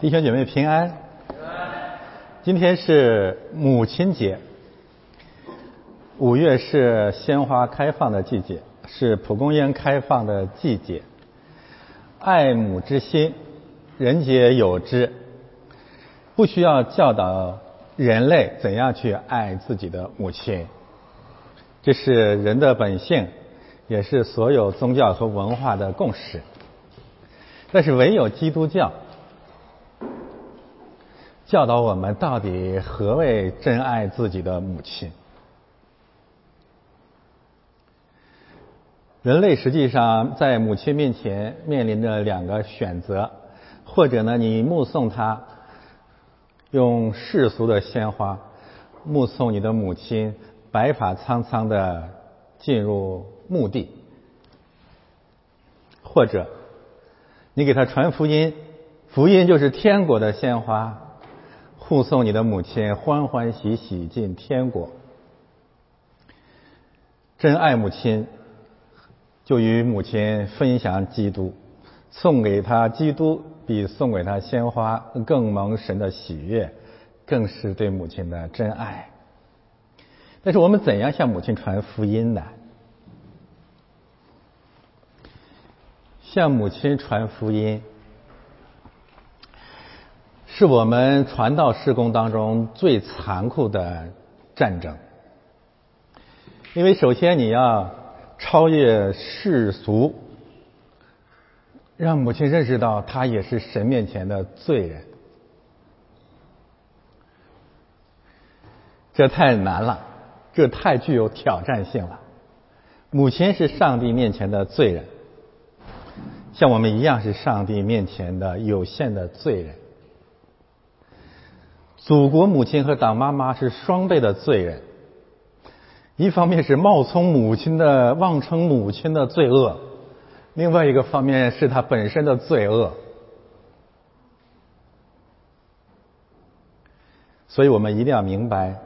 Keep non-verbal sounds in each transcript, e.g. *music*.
弟兄姐妹平安。今天是母亲节，五月是鲜花开放的季节，是蒲公英开放的季节。爱母之心，人皆有之，不需要教导人类怎样去爱自己的母亲，这是人的本性，也是所有宗教和文化的共识。但是唯有基督教。教导我们到底何谓真爱自己的母亲？人类实际上在母亲面前面临着两个选择：或者呢，你目送她用世俗的鲜花目送你的母亲白发苍苍的进入墓地；或者你给他传福音，福音就是天国的鲜花。护送你的母亲欢欢喜喜进天国。真爱母亲，就与母亲分享基督，送给她基督比送给她鲜花更蒙神的喜悦，更是对母亲的真爱。但是我们怎样向母亲传福音呢？向母亲传福音。是我们传道施工当中最残酷的战争，因为首先你要超越世俗，让母亲认识到她也是神面前的罪人，这太难了，这太具有挑战性了。母亲是上帝面前的罪人，像我们一样是上帝面前的有限的罪人。祖国母亲和党妈妈是双倍的罪人，一方面是冒充母亲的妄称母亲的罪恶，另外一个方面是他本身的罪恶。所以我们一定要明白，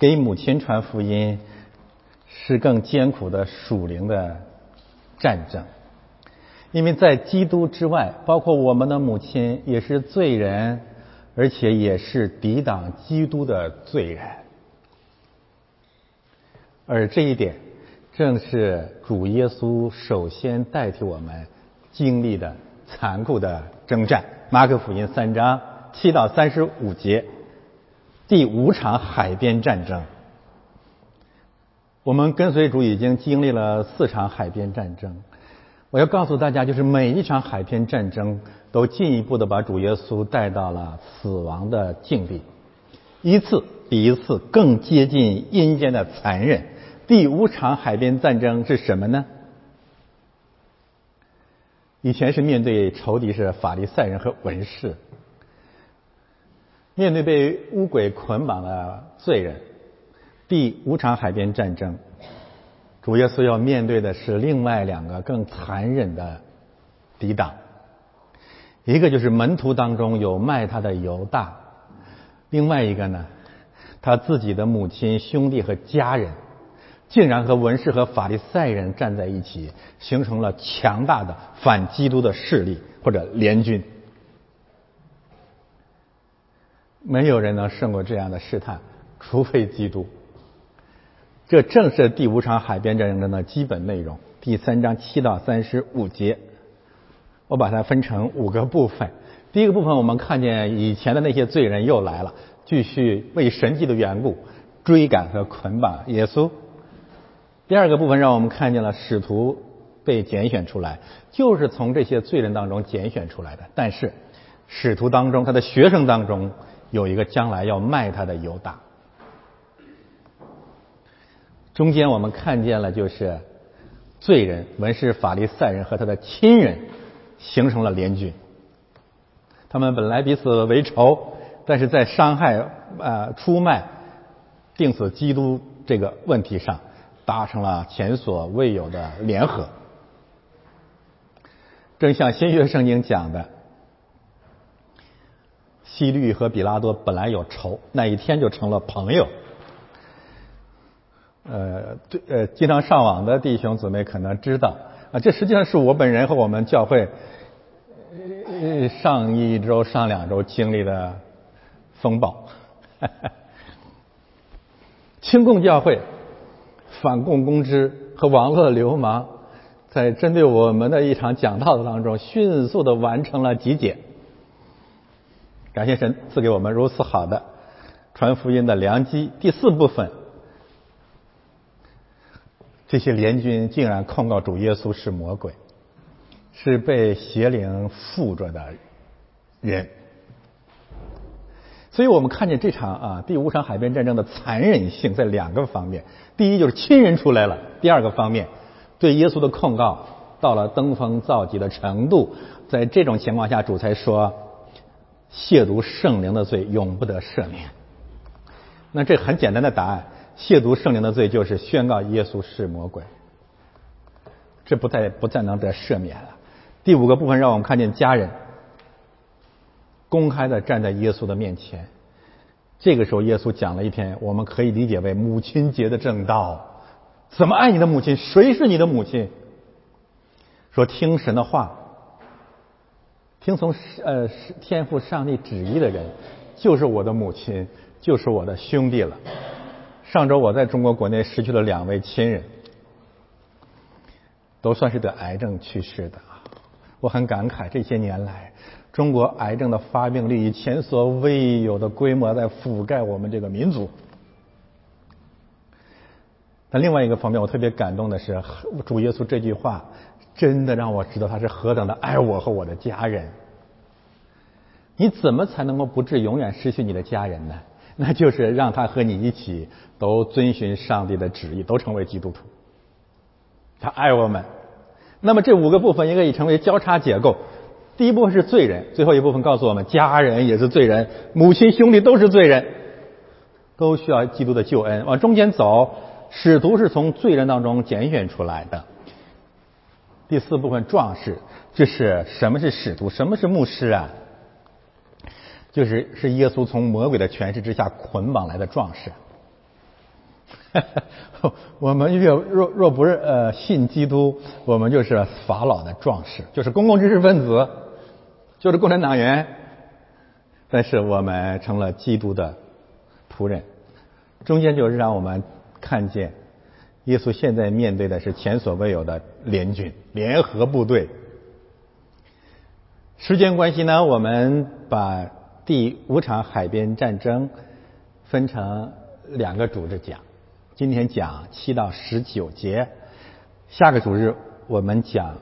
给母亲传福音是更艰苦的属灵的战争，因为在基督之外，包括我们的母亲也是罪人。而且也是抵挡基督的罪人，而这一点正是主耶稣首先代替我们经历的残酷的征战。马可福音三章七到三十五节，第五场海边战争。我们跟随主已经经历了四场海边战争。我要告诉大家，就是每一场海边战争。都进一步的把主耶稣带到了死亡的境地，一次比一次更接近阴间的残忍。第五场海边战争是什么呢？以前是面对仇敌是法利赛人和文士，面对被乌鬼捆绑的罪人。第五场海边战争，主耶稣要面对的是另外两个更残忍的抵挡。一个就是门徒当中有卖他的犹大，另外一个呢，他自己的母亲、兄弟和家人，竟然和文士和法利赛人站在一起，形成了强大的反基督的势力或者联军。没有人能胜过这样的试探，除非基督。这正是第五场海边战争的基本内容。第三章七到三十五节。我把它分成五个部分。第一个部分，我们看见以前的那些罪人又来了，继续为神迹的缘故追赶和捆绑耶稣。第二个部分，让我们看见了使徒被拣选出来，就是从这些罪人当中拣选出来的。但是，使徒当中他的学生当中有一个将来要卖他的犹大。中间我们看见了就是罪人文士法利赛人和他的亲人。形成了联军，他们本来彼此为仇，但是在伤害、呃出卖、定死基督这个问题上，达成了前所未有的联合。正像新约圣经讲的，希律和比拉多本来有仇，那一天就成了朋友。呃，对，呃，经常上网的弟兄姊妹可能知道。啊，这实际上是我本人和我们教会上一周、上两周经历的风暴，*laughs* 清共教会、反共公知和网络流氓，在针对我们的一场讲道的当中，迅速的完成了集结。感谢神赐给我们如此好的传福音的良机。第四部分，这些联军竟然控告主耶稣是魔鬼。是被邪灵附着的人，所以我们看见这场啊第五场海边战争的残忍性在两个方面：第一就是亲人出来了；第二个方面，对耶稣的控告到了登峰造极的程度。在这种情况下，主才说亵渎圣灵的罪永不得赦免。那这很简单的答案：亵渎圣灵的罪就是宣告耶稣是魔鬼，这不再不再能得赦免了。第五个部分让我们看见家人公开的站在耶稣的面前。这个时候，耶稣讲了一篇我们可以理解为母亲节的正道：怎么爱你的母亲？谁是你的母亲？说听神的话，听从呃天父上帝旨意的人，就是我的母亲，就是我的兄弟了。上周我在中国国内失去了两位亲人，都算是得癌症去世的。我很感慨，这些年来，中国癌症的发病率以前所未有的规模在覆盖我们这个民族。但另外一个方面，我特别感动的是，主耶稣这句话真的让我知道他是何等的爱我和我的家人。你怎么才能够不致永远失去你的家人呢？那就是让他和你一起都遵循上帝的旨意，都成为基督徒。他爱我们。那么这五个部分应该已成为交叉结构。第一部分是罪人，最后一部分告诉我们，家人也是罪人，母亲兄弟都是罪人，都需要基督的救恩。往中间走，使徒是从罪人当中拣选出来的。第四部分壮士，这是什么是使徒？什么是牧师啊？就是是耶稣从魔鬼的权势之下捆绑来的壮士。*laughs* 我们若若若不是呃信基督，我们就是法老的壮士，就是公共知识分子，就是共产党员。但是我们成了基督的仆人，中间就是让我们看见，耶稣现在面对的是前所未有的联军联合部队。时间关系呢，我们把第五场海边战争分成两个组织讲。今天讲七到十九节，下个主日我们讲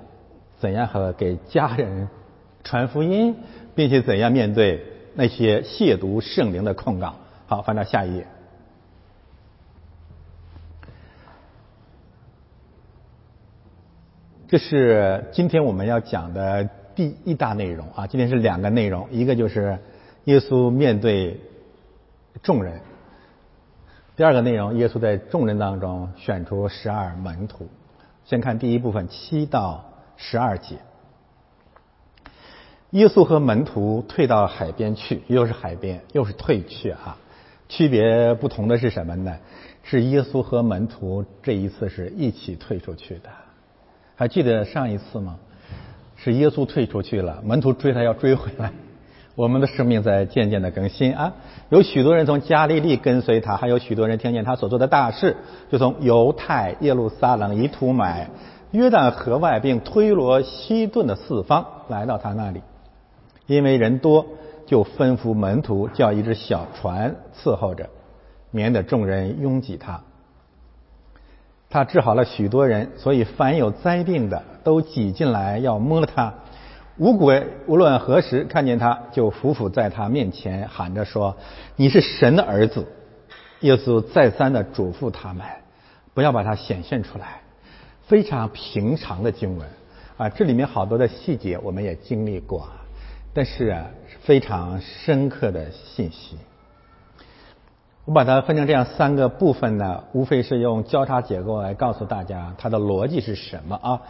怎样和给家人传福音，并且怎样面对那些亵渎圣灵的控告。好，翻到下一页。这是今天我们要讲的第一大内容啊！今天是两个内容，一个就是耶稣面对众人。第二个内容，耶稣在众人当中选出十二门徒。先看第一部分，七到十二节。耶稣和门徒退到海边去，又是海边，又是退去啊。区别不同的是什么呢？是耶稣和门徒这一次是一起退出去的。还记得上一次吗？是耶稣退出去了，门徒追他要追回来。我们的生命在渐渐的更新啊，有许多人从加利利跟随他，还有许多人听见他所做的大事，就从犹太、耶路撒冷、以土买、约旦河外，并推罗、西顿的四方来到他那里。因为人多，就吩咐门徒叫一只小船伺候着，免得众人拥挤他。他治好了许多人，所以凡有灾病的都挤进来要摸他。五鬼无论何时看见他，就伏伏在他面前喊着说：“你是神的儿子。”耶稣再三的嘱咐他们，不要把他显现出来。非常平常的经文啊，这里面好多的细节我们也经历过，但是啊，非常深刻的信息。我把它分成这样三个部分呢，无非是用交叉结构来告诉大家它的逻辑是什么啊。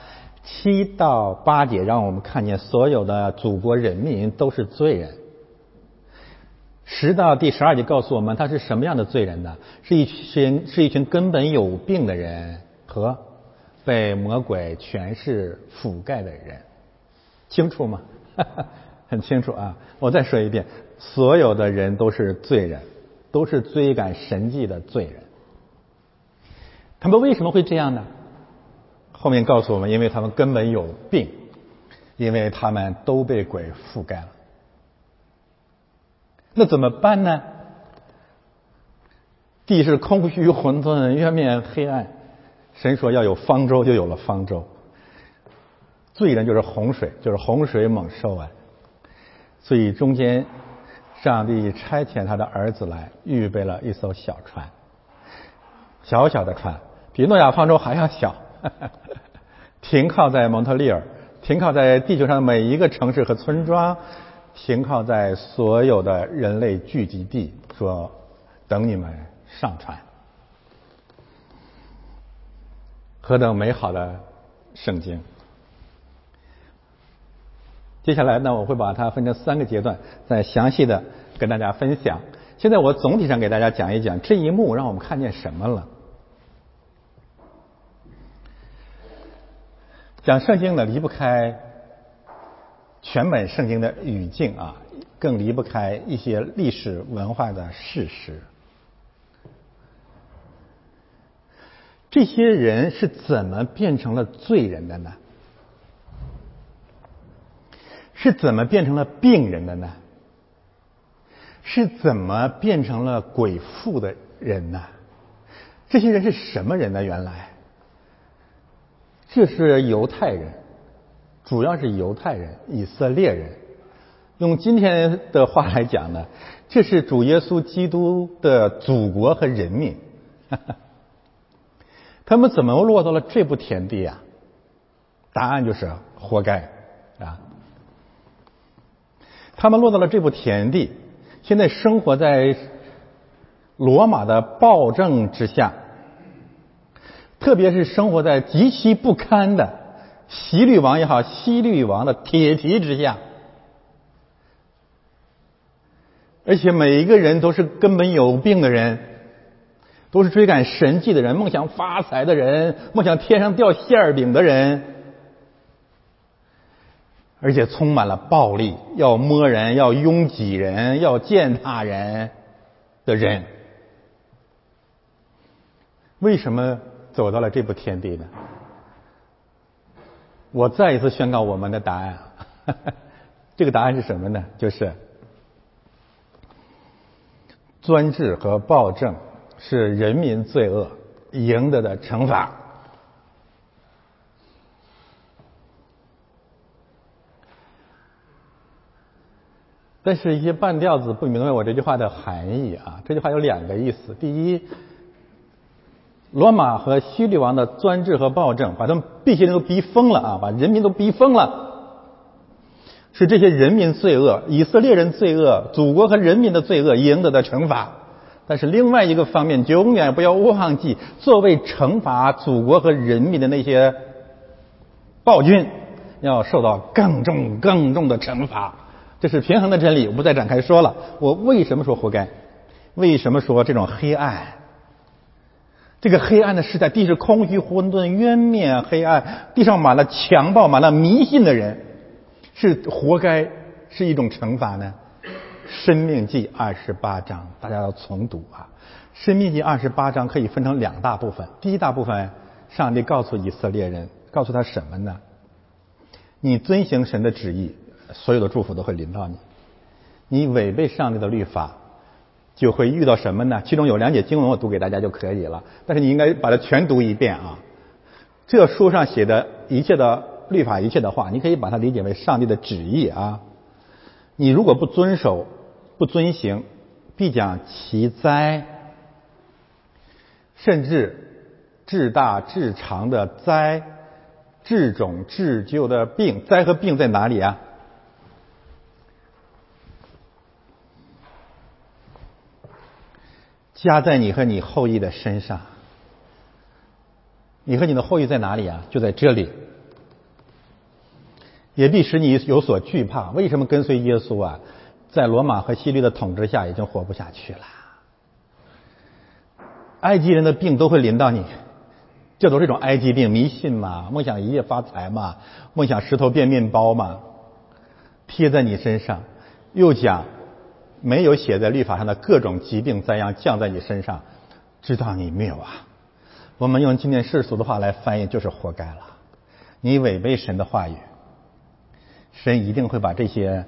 七到八节让我们看见所有的祖国人民都是罪人。十到第十二节告诉我们他是什么样的罪人呢？是一群是一群根本有病的人和被魔鬼权势覆盖的人。清楚吗？*laughs* 很清楚啊！我再说一遍，所有的人都是罪人，都是追赶神迹的罪人。他们为什么会这样呢？后面告诉我们，因为他们根本有病，因为他们都被鬼覆盖了。那怎么办呢？地是空虚混沌，渊面黑暗。神说要有方舟，就有了方舟。罪人就是洪水，就是洪水猛兽啊。所以中间，上帝差遣他的儿子来，预备了一艘小船，小小的船，比诺亚方舟还要小，*laughs* 停靠在蒙特利尔，停靠在地球上每一个城市和村庄，停靠在所有的人类聚集地，说等你们。上传，何等美好的圣经！接下来呢，我会把它分成三个阶段，再详细的跟大家分享。现在我总体上给大家讲一讲这一幕让我们看见什么了。讲圣经呢，离不开全本圣经的语境啊，更离不开一些历史文化的事实。这些人是怎么变成了罪人的呢？是怎么变成了病人的呢？是怎么变成了鬼妇的人呢？这些人是什么人呢？原来，这是犹太人，主要是犹太人、以色列人。用今天的话来讲呢，这是主耶稣基督的祖国和人民。*laughs* 他们怎么落到了这步田地啊？答案就是活该啊！他们落到了这步田地，现在生活在罗马的暴政之下，特别是生活在极其不堪的西律王也好，西律王的铁蹄之下，而且每一个人都是根本有病的人。都是追赶神迹的人，梦想发财的人，梦想天上掉馅饼的人，而且充满了暴力，要摸人，要拥挤人，要践踏人的人，为什么走到了这步天地呢？我再一次宣告我们的答案，*laughs* 这个答案是什么呢？就是专制和暴政。是人民罪恶赢得的惩罚，但是，一些半吊子不明白我这句话的含义啊。这句话有两个意思：第一，罗马和希律王的专制和暴政，把他们这些人都逼疯了啊，把人民都逼疯了，是这些人民罪恶、以色列人罪恶、祖国和人民的罪恶赢得的惩罚。但是另外一个方面，永远不要忘记，作为惩罚祖国和人民的那些暴君，要受到更重、更重的惩罚。这是平衡的真理，我不再展开说了。我为什么说活该？为什么说这种黑暗？这个黑暗的时代，地是空虚、混沌、渊面黑暗，地上满了强暴、满了迷信的人，是活该，是一种惩罚呢？生命记二十八章，大家要重读啊！生命记二十八章可以分成两大部分。第一大部分，上帝告诉以色列人，告诉他什么呢？你遵行神的旨意，所有的祝福都会临到你；你违背上帝的律法，就会遇到什么呢？其中有两节经文，我读给大家就可以了。但是你应该把它全读一遍啊！这书上写的一切的律法，一切的话，你可以把它理解为上帝的旨意啊！你如果不遵守，不遵行，必将其灾，甚至至大至长的灾，至种至旧的病。灾和病在哪里啊？加在你和你后裔的身上。你和你的后裔在哪里啊？就在这里。也必使你有所惧怕。为什么跟随耶稣啊？在罗马和希律的统治下，已经活不下去了。埃及人的病都会临到你，这都是一种埃及病，迷信嘛，梦想一夜发财嘛，梦想石头变面包嘛，贴在你身上，又讲没有写在律法上的各种疾病灾殃降在你身上，知道你没有啊！我们用今天世俗的话来翻译，就是活该了。你违背神的话语，神一定会把这些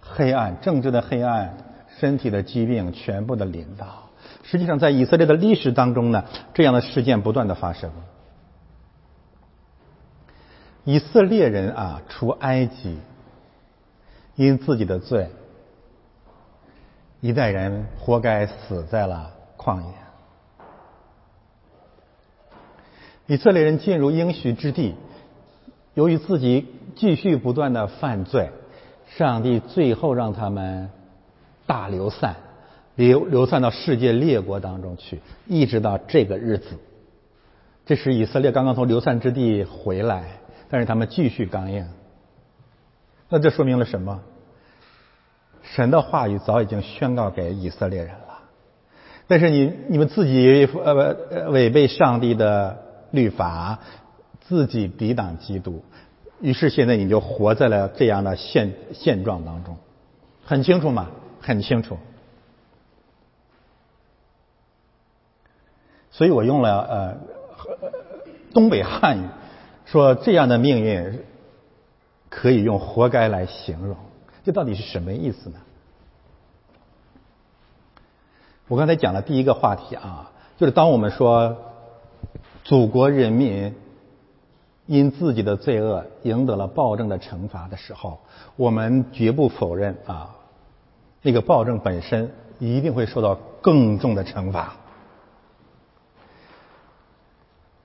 黑暗、政治的黑暗、身体的疾病全部的领到。实际上，在以色列的历史当中呢，这样的事件不断的发生。以色列人啊，出埃及，因自己的罪，一代人活该死在了旷野。以色列人进入应许之地，由于自己继续不断的犯罪，上帝最后让他们大流散。流流散到世界列国当中去，一直到这个日子。这是以色列刚刚从流散之地回来，但是他们继续刚硬。那这说明了什么？神的话语早已经宣告给以色列人了，但是你你们自己呃违背上帝的律法，自己抵挡基督，于是现在你就活在了这样的现现状当中，很清楚吗？很清楚。所以我用了呃东北汉语，说这样的命运可以用“活该”来形容。这到底是什么意思呢？我刚才讲的第一个话题啊，就是当我们说祖国人民因自己的罪恶赢得了暴政的惩罚的时候，我们绝不否认啊，那个暴政本身一定会受到更重的惩罚。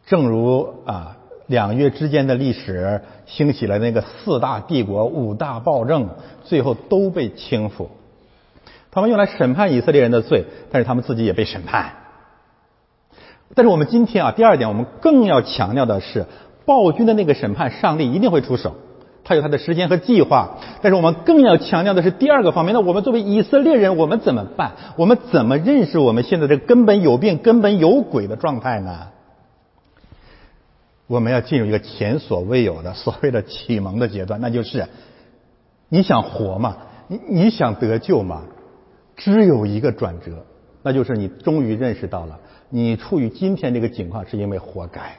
正如啊，两月之间的历史兴起了那个四大帝国、五大暴政，最后都被倾覆。他们用来审判以色列人的罪，但是他们自己也被审判。但是我们今天啊，第二点，我们更要强调的是，暴君的那个审判，上帝一定会出手，他有他的时间和计划。但是我们更要强调的是第二个方面，那我们作为以色列人，我们怎么办？我们怎么认识我们现在这根本有病、根本有鬼的状态呢？我们要进入一个前所未有的所谓的启蒙的阶段，*laughs* 那就是你想活吗？你你想得救吗？只有一个转折，那就是你终于认识到了，你处于今天这个境况是因为活该。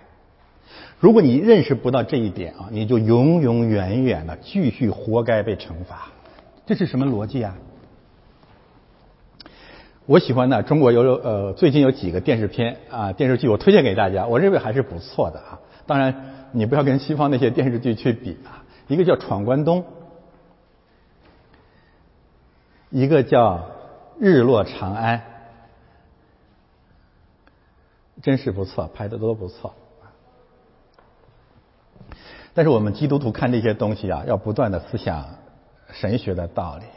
如果你认识不到这一点啊，你就永永远远的继续活该被惩罚。这是什么逻辑啊？我喜欢呢，中国有呃最近有几个电视片啊电视剧，我推荐给大家，我认为还是不错的啊。当然，你不要跟西方那些电视剧去比啊。一个叫《闯关东》，一个叫《日落长安》，真是不错，拍的都不错。但是我们基督徒看这些东西啊，要不断的思想神学的道理。《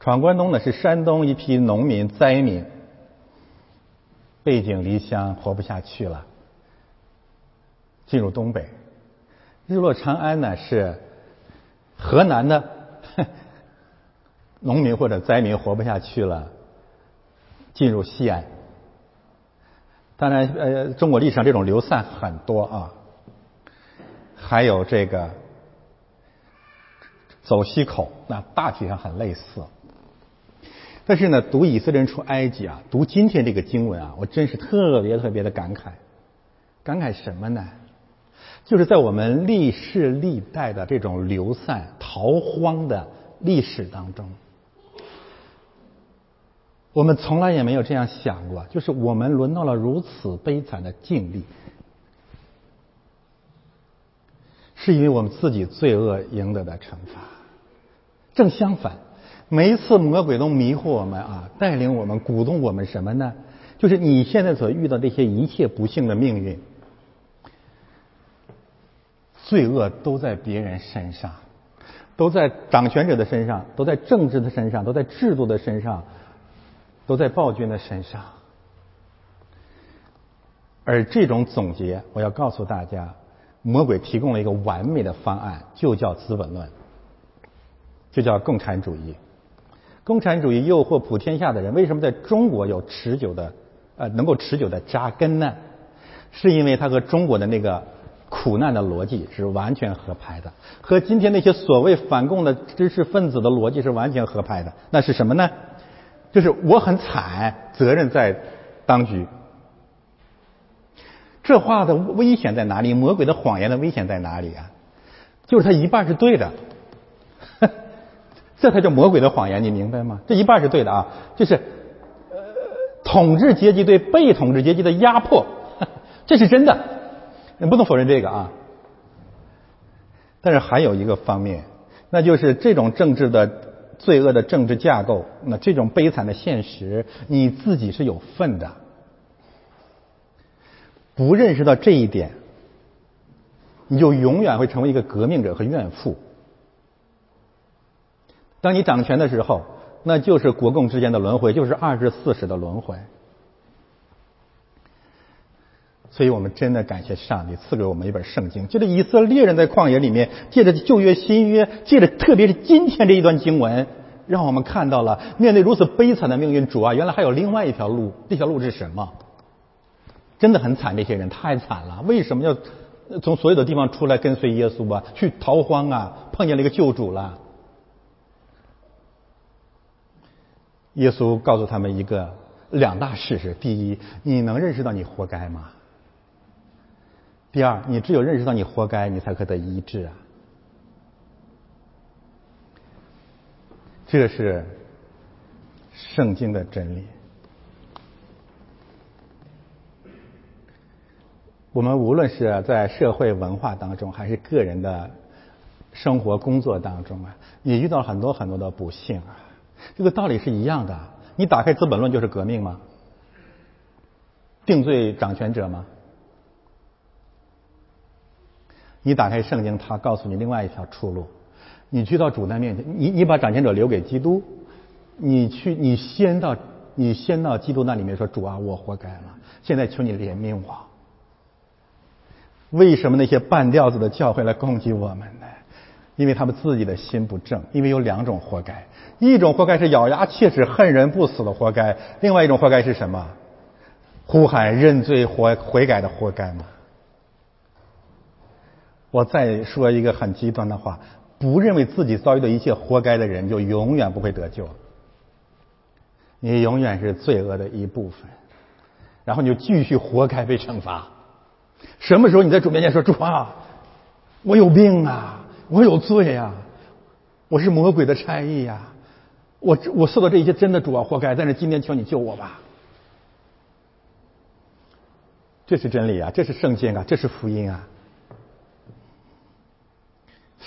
闯关东》呢是山东一批农民灾民，背井离乡，活不下去了。进入东北，日落长安呢是河南的农民或者灾民活不下去了，进入西安。当然，呃，中国历史上这种流散很多啊，还有这个走西口，那大体上很类似。但是呢，读以色列人出埃及啊，读今天这个经文啊，我真是特别特别的感慨，感慨什么呢？就是在我们历世历代的这种流散逃荒的历史当中，我们从来也没有这样想过，就是我们轮到了如此悲惨的境地，是因为我们自己罪恶赢得的惩罚。正相反，每一次魔鬼都迷惑我们啊，带领我们、鼓动我们什么呢？就是你现在所遇到这些一切不幸的命运。罪恶都在别人身上，都在掌权者的身上，都在政治的身上，都在制度的身上，都在暴君的身上。而这种总结，我要告诉大家，魔鬼提供了一个完美的方案，就叫资本论，就叫共产主义。共产主义诱惑普天下的人，为什么在中国有持久的呃能够持久的扎根呢？是因为它和中国的那个。苦难的逻辑是完全合拍的，和今天那些所谓反共的知识分子的逻辑是完全合拍的。那是什么呢？就是我很惨，责任在当局。这话的危险在哪里？魔鬼的谎言的危险在哪里啊？就是他一半是对的，*laughs* 这才叫魔鬼的谎言，你明白吗？这一半是对的啊，就是呃，统治阶级对被统治阶级的压迫，*laughs* 这是真的，你不能否认这个啊。但是还有一个方面，那就是这种政治的罪恶的政治架构，那这种悲惨的现实，你自己是有份的。不认识到这一点，你就永远会成为一个革命者和怨妇。当你掌权的时候，那就是国共之间的轮回，就是二十四史的轮回。所以我们真的感谢上帝赐给我们一本圣经，就是以色列人在旷野里面，借着旧约、新约，借着特别是今天这一段经文，让我们看到了面对如此悲惨的命运，主啊，原来还有另外一条路，这条路是什么？真的很惨，这些人太惨了。为什么要从所有的地方出来跟随耶稣啊？去逃荒啊？碰见了一个救主了。耶稣告诉他们一个两大事实：第一，你能认识到你活该吗？第二，你只有认识到你活该，你才可得医治啊。这是圣经的真理。我们无论是在社会文化当中，还是个人的生活工作当中啊，也遇到了很多很多的不幸啊。这个道理是一样的。你打开《资本论》就是革命吗？定罪掌权者吗？你打开圣经，他告诉你另外一条出路。你去到主在面前，你你把掌权者留给基督，你去，你先到，你先到基督那里面说：“主啊，我活该了，现在求你怜悯我。”为什么那些半吊子的教会来攻击我们呢？因为他们自己的心不正。因为有两种活该，一种活该是咬牙切齿、恨人不死的活该；另外一种活该是什么？呼喊认罪、悔悔改的活该吗？我再说一个很极端的话：不认为自己遭遇的一切活该的人，就永远不会得救。你永远是罪恶的一部分，然后你就继续活该被惩罚。什么时候你在主面前说主啊，我有病啊，我有罪啊，我是魔鬼的差役呀，我我受到这一切真的主啊活该，但是今天求你救我吧，这是真理啊，这是圣经啊，这是福音啊。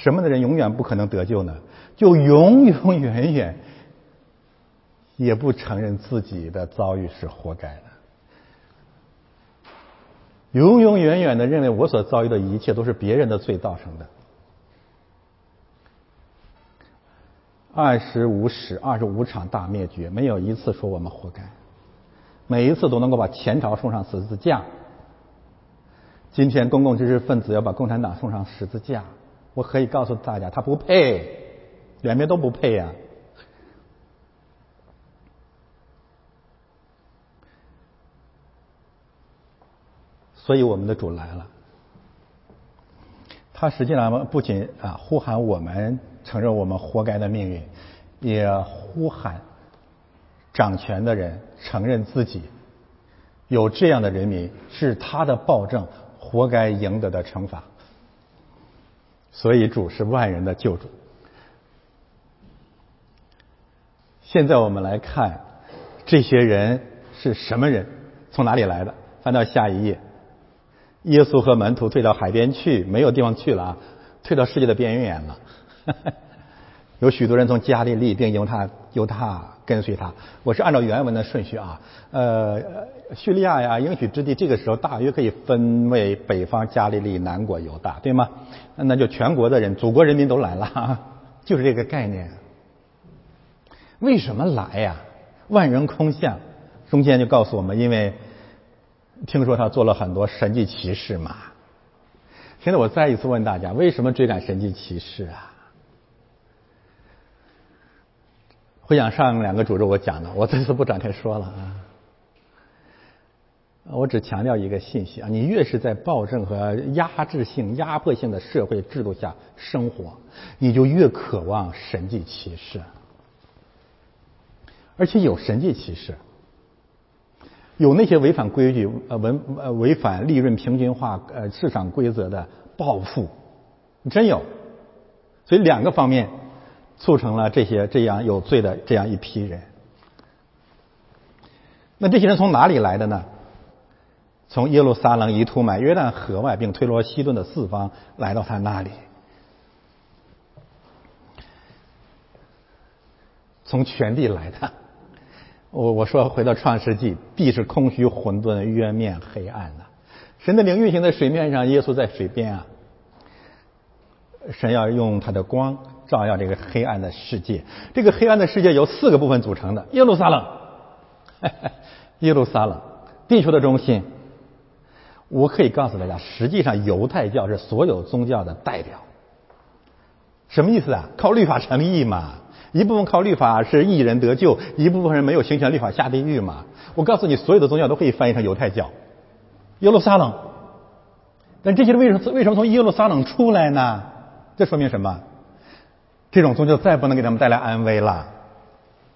什么的人永远不可能得救呢？就永永远远也不承认自己的遭遇是活该的。永永远远的认为我所遭遇的一切都是别人的罪造成的。二十五史，二十五场大灭绝，没有一次说我们活该，每一次都能够把前朝送上十字架。今天公共知识分子要把共产党送上十字架，我可以告诉大家，他不配，两边都不配呀。所以我们的主来了，他实际上不仅啊呼喊我们承认我们活该的命运，也呼喊掌权的人承认自己有这样的人民是他的暴政活该赢得的惩罚。所以主是万人的救主。现在我们来看这些人是什么人，从哪里来的？翻到下一页。耶稣和门徒退到海边去，没有地方去了啊，退到世界的边缘了。*laughs* 有许多人从加利利并犹他犹他跟随他。我是按照原文的顺序啊，呃，叙利亚呀，应许之地，这个时候大约可以分为北方加利利、南国犹大，对吗？那就全国的人，祖国人民都来了，*laughs* 就是这个概念。为什么来呀？万人空巷，中间就告诉我们，因为。听说他做了很多神迹奇事嘛？现在我再一次问大家：为什么追赶神迹奇事啊？回想上两个主日我讲的，我这次不展开说了啊。我只强调一个信息啊，你越是在暴政和压制性、压迫性的社会制度下生活，你就越渴望神迹奇事，而且有神迹奇事，有那些违反规矩、呃文呃违反利润平均化呃市场规则的暴富，真有，所以两个方面促成了这些这样有罪的这样一批人。那这些人从哪里来的呢？从耶路撒冷、以图买约旦河外，并推罗西顿的四方来到他那里。从全地来的。我我说回到创世纪，地是空虚、混沌、渊面、黑暗的。神的灵运行在水面上，耶稣在水边啊。神要用他的光照耀这个黑暗的世界。这个黑暗的世界由四个部分组成的：耶路撒冷，*laughs* 耶路撒冷，地球的中心。我可以告诉大家，实际上犹太教是所有宗教的代表。什么意思啊？靠律法成义嘛？一部分靠律法是义人得救，一部分人没有行权律法下地狱嘛？我告诉你，所有的宗教都可以翻译成犹太教。耶路撒冷，但这些人为什么为什么从耶路撒冷出来呢？这说明什么？这种宗教再不能给他们带来安危了，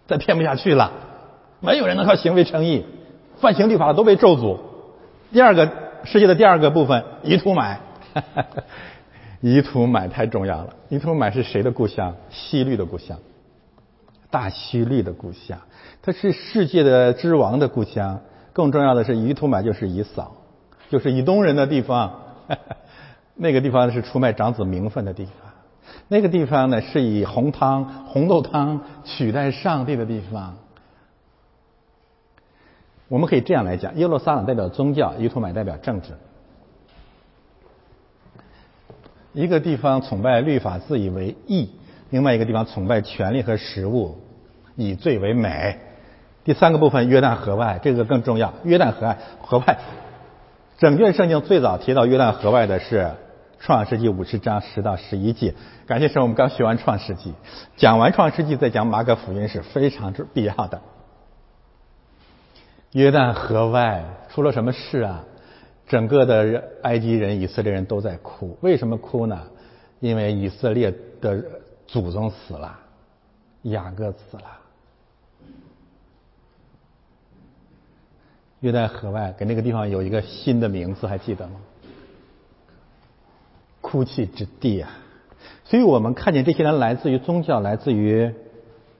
再骗不下去了。没有人能靠行为称义，犯行律法都被咒诅。第二个。世界的第二个部分，以图买，*laughs* 以图买太重要了。以图买是谁的故乡？西律的故乡，大西律的故乡，它是世界的之王的故乡。更重要的是，以图买就是以扫，就是以东人的地方。*laughs* 那个地方是出卖长子名分的地方，那个地方呢是以红汤、红豆汤取代上帝的地方。我们可以这样来讲：耶路撒冷代表宗教，以图买代表政治。一个地方崇拜律法，自以为义；另外一个地方崇拜权力和食物，以罪为美。第三个部分，约旦河外，这个更重要。约旦河外，河外，整卷圣经最早提到约旦河外的是创世纪五十章十到十一节。感谢神，我们刚学完创世纪，讲完创世纪再讲马可福音是非常之必要的。约旦河外出了什么事啊？整个的埃及人、以色列人都在哭。为什么哭呢？因为以色列的祖宗死了，雅各死了。约旦河外给那个地方有一个新的名字，还记得吗？哭泣之地啊！所以我们看见这些人来自于宗教，来自于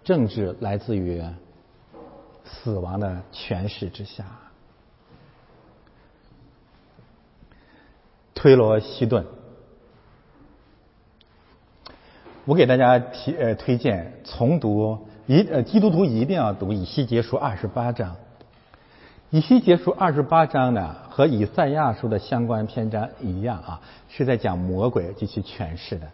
政治，来自于。死亡的权势之下，推罗西顿。我给大家提呃推荐重读一呃基督徒一定要读以西结书二十八章。以西结书二十八章呢和以赛亚书的相关篇章一样啊，是在讲魔鬼及其权势的。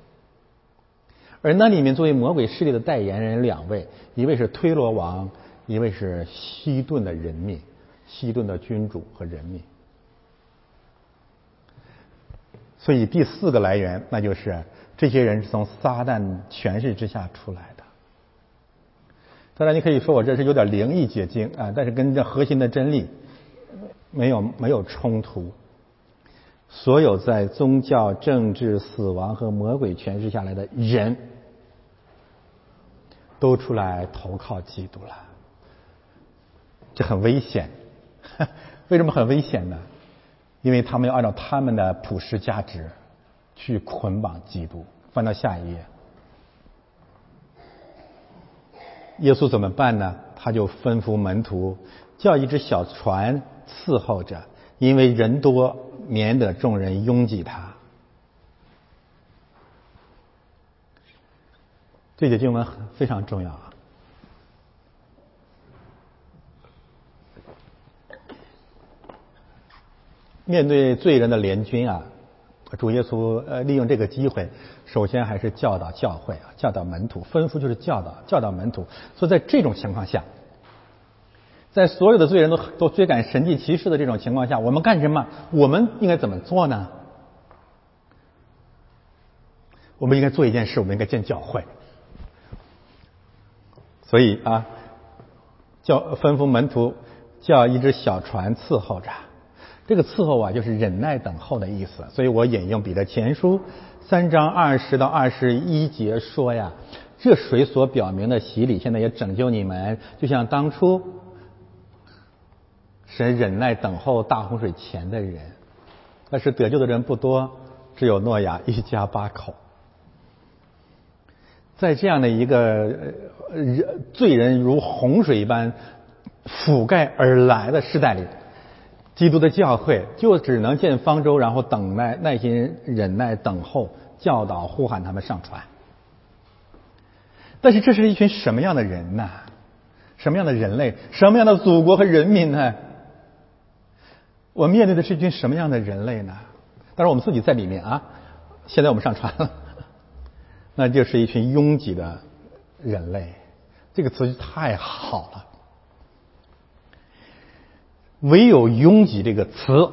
而那里面作为魔鬼势力的代言人两位，一位是推罗王。一位是西顿的人民，西顿的君主和人民，所以第四个来源，那就是这些人是从撒旦权势之下出来的。当然，你可以说我这是有点灵异解经啊，但是跟这核心的真理没有没有冲突。所有在宗教、政治、死亡和魔鬼诠释下来的人，都出来投靠基督了。这很危险，*laughs* 为什么很危险呢？因为他们要按照他们的普世价值去捆绑基督。翻到下一页，耶稣怎么办呢？他就吩咐门徒叫一只小船伺候着，因为人多，免得众人拥挤他。这节经文非常重要啊。面对罪人的联军啊，主耶稣呃利用这个机会，首先还是教导教会啊，教导门徒，吩咐就是教导教导门徒。所以在这种情况下，在所有的罪人都都追赶神迹奇事的这种情况下，我们干什么？我们应该怎么做呢？我们应该做一件事，我们应该建教会。所以啊，叫吩咐门徒叫一只小船伺候着。这个伺候啊，就是忍耐等候的意思。所以我引用彼得前书三章二十到二十一节说呀，这水所表明的洗礼，现在也拯救你们，就像当初神忍耐等候大洪水前的人。但是得救的人不多，只有诺亚一家八口。在这样的一个人罪人如洪水一般覆盖而来的时代里，基督的教会就只能建方舟，然后等待、耐心忍耐等候、教导、呼喊他们上船。但是这是一群什么样的人呢？什么样的人类？什么样的祖国和人民呢？我面对的是一群什么样的人类呢？当然，我们自己在里面啊。现在我们上船了，*laughs* 那就是一群拥挤的人类。这个词太好了。唯有“拥挤”这个词，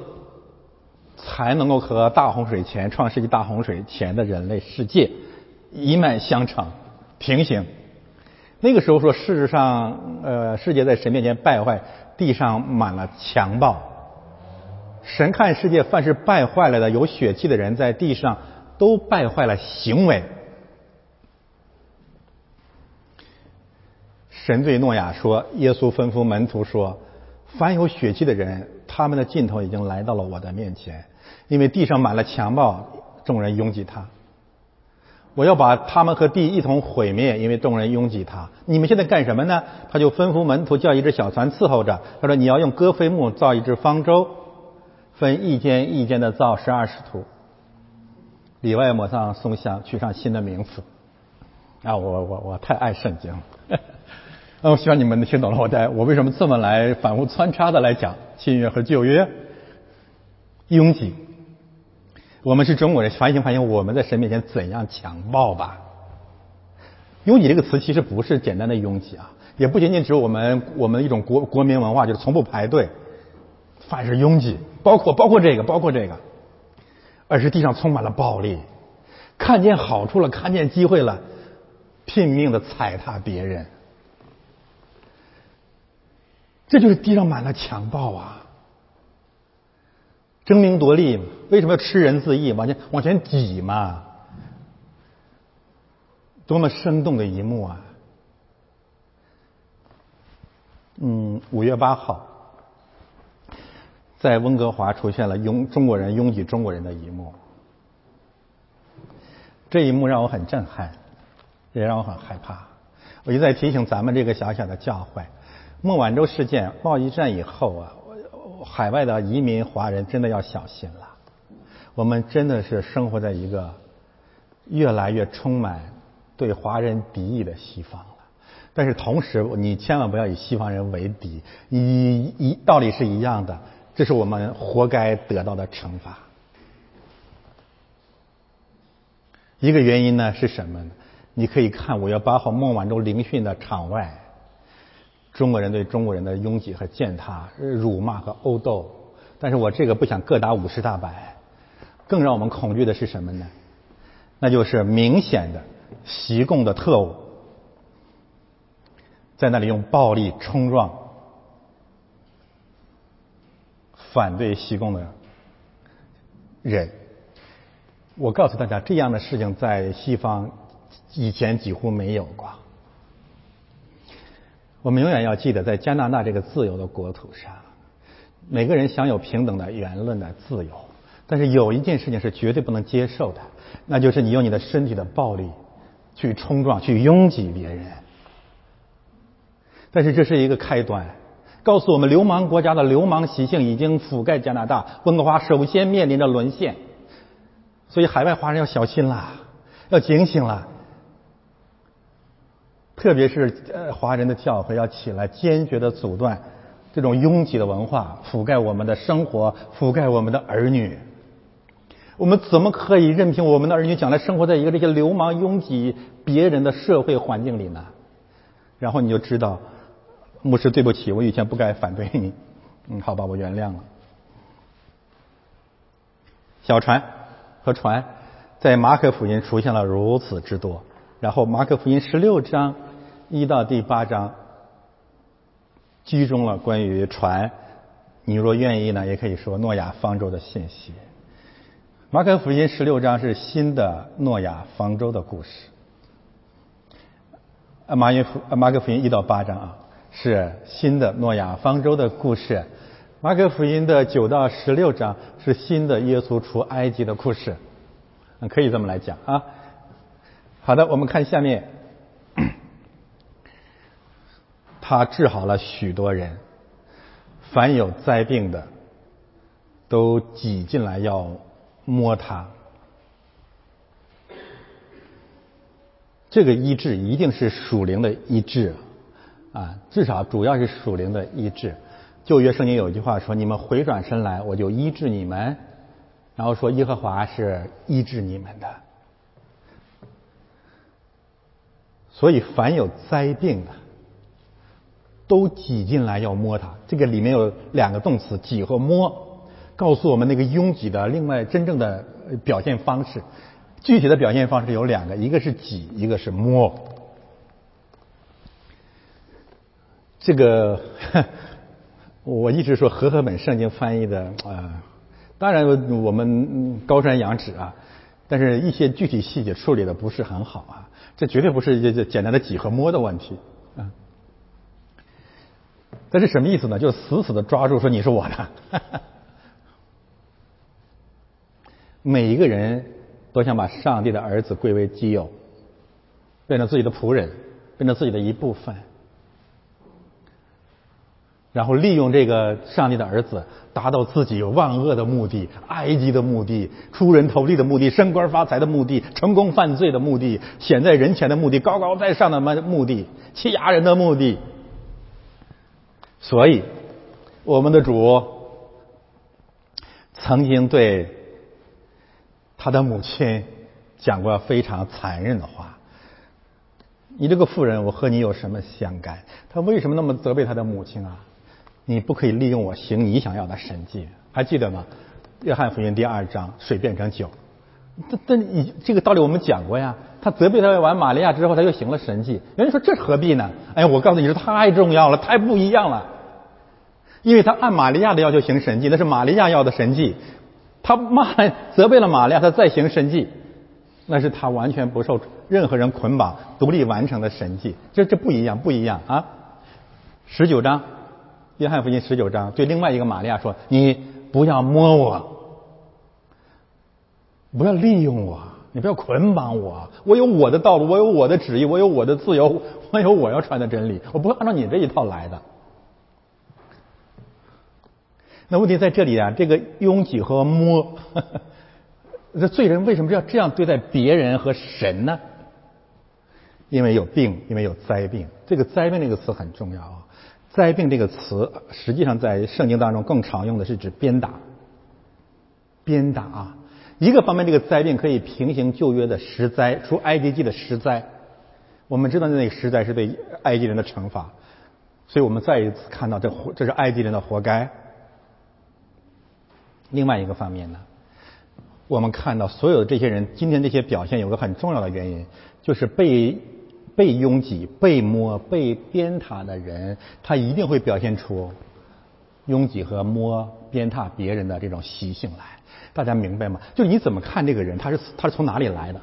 才能够和大洪水前、创世纪大洪水前的人类世界一脉相承、平行。那个时候说，事实上，呃，世界在神面前败坏，地上满了强暴。神看世界，凡是败坏了的、有血气的人，在地上都败坏了行为。神对诺亚说：“耶稣吩咐门徒说，凡有血气的人，他们的尽头已经来到了我的面前，因为地上满了强暴，众人拥挤他。我要把他们和地一同毁灭，因为众人拥挤他。你们现在干什么呢？他就吩咐门徒叫一只小船伺候着。他说：你要用戈飞木造一只方舟。”分一间一间的造十二使徒，里外抹上松香，取上新的名词。啊，我我我太爱圣经了，那我希望你们能听懂了。我在我为什么这么来反复穿插的来讲新约和旧约？拥挤，我们是中国人，反省反省我们在神面前怎样强暴吧。拥挤这个词其实不是简单的拥挤啊，也不仅仅只有我们我们一种国国民文化，就是从不排队。凡是拥挤，包括包括这个，包括这个，而是地上充满了暴力，看见好处了，看见机会了，拼命的踩踏别人，这就是地上满了强暴啊！争名夺利，为什么要吃人自缢，往前往前挤嘛？多么生动的一幕啊！嗯，五月八号。在温哥华出现了拥中国人拥挤中国人的一幕，这一幕让我很震撼，也让我很害怕。我一再提醒咱们这个小小的教会，孟晚舟事件、贸易战以后啊，海外的移民华人真的要小心了。我们真的是生活在一个越来越充满对华人敌意的西方了。但是同时，你千万不要以西方人为敌，一一道理是一样的。这是我们活该得到的惩罚。一个原因呢是什么呢？你可以看五月八号孟晚舟聆讯的场外，中国人对中国人的拥挤和践踏、辱骂和殴斗。但是我这个不想各打五十大板。更让我们恐惧的是什么呢？那就是明显的习共的特务在那里用暴力冲撞。反对西贡的人，我告诉大家，这样的事情在西方以前几乎没有过。我们永远要记得，在加拿大这个自由的国土上，每个人享有平等的言论的自由。但是有一件事情是绝对不能接受的，那就是你用你的身体的暴力去冲撞、去拥挤别人。但是这是一个开端。告诉我们，流氓国家的流氓习性已经覆盖加拿大，温哥华首先面临着沦陷，所以海外华人要小心啦，要警醒了。特别是呃华人的教会要起来，坚决的阻断这种拥挤的文化覆盖我们的生活，覆盖我们的儿女。我们怎么可以任凭我们的儿女将来生活在一个这些流氓拥挤别人的社会环境里呢？然后你就知道。牧师，对不起，我以前不该反对你。嗯，好吧，我原谅了。小船和船在马可福音出现了如此之多，然后马可福音十六章一到第八章集中了关于船你若愿意呢，也可以说诺亚方舟的信息。马可福音十六章是新的诺亚方舟的故事。啊，马云福马可福音一到八章啊，是新的诺亚方舟的故事。马可福音的九到十六章是新的耶稣出埃及的故事。嗯，可以这么来讲啊。好的，我们看下面，*clears throat* 他治好了许多人。凡有灾病的，都挤进来要摸他。这个医治一定是属灵的医治啊，至少主要是属灵的医治。旧约圣经有一句话说：“你们回转身来，我就医治你们。”然后说耶和华是医治你们的。所以凡有灾病的。都挤进来要摸它，这个里面有两个动词“挤”和“摸”，告诉我们那个拥挤的另外真正的表现方式。具体的表现方式有两个，一个是挤，一个是摸。这个 *laughs* 我一直说和合本圣经翻译的啊，当然我们高山仰止啊，但是一些具体细节处理的不是很好啊，这绝对不是这这简单的几何摸的问题啊。这是什么意思呢？就死死的抓住说你是我的。*laughs* 每一个人都想把上帝的儿子归为己有，变成自己的仆人，变成自己的一部分，然后利用这个上帝的儿子达到自己万恶的目的、埃及的目的、出人头地的目的、升官发财的目的、成功犯罪的目的、显在人前的目的、高高在上的目的、欺压人的目的。所以，我们的主曾经对他的母亲讲过非常残忍的话：“你这个妇人，我和你有什么相干？”他为什么那么责备他的母亲啊？你不可以利用我行你想要的神迹，还记得吗？约翰福音第二章，水变成酒。这这你这个道理我们讲过呀。他责备他完玛利亚之后，他又行了神迹。人家说这何必呢？哎，我告诉你，这太重要了，太不一样了。因为他按玛利亚的要求行神迹，那是玛利亚要的神迹。他骂责备了玛利亚，他再行神迹，那是他完全不受任何人捆绑、独立完成的神迹。这这不一样，不一样啊！十九章，约翰福音十九章对另外一个玛利亚说：“你不要摸我，不要利用我，你不要捆绑我。我有我的道路，我有我的旨意，我有我的自由，我有我要传的真理。我不会按照你这一套来的。”那问题在这里啊，这个拥挤和摸，这罪人为什么要这样对待别人和神呢？因为有病，因为有灾病。这个灾病这个词很重要啊。灾病这个词实际上在圣经当中更常用的是指鞭打。鞭打啊，一个方面，这个灾病可以平行旧约的十灾，出埃及记的十灾。我们知道那个十灾是对埃及人的惩罚，所以我们再一次看到这活，这是埃及人的活该。另外一个方面呢，我们看到所有的这些人今天这些表现有个很重要的原因，就是被被拥挤、被摸、被鞭挞的人，他一定会表现出拥挤和摸、鞭挞别人的这种习性来。大家明白吗？就你怎么看这个人，他是他是从哪里来的？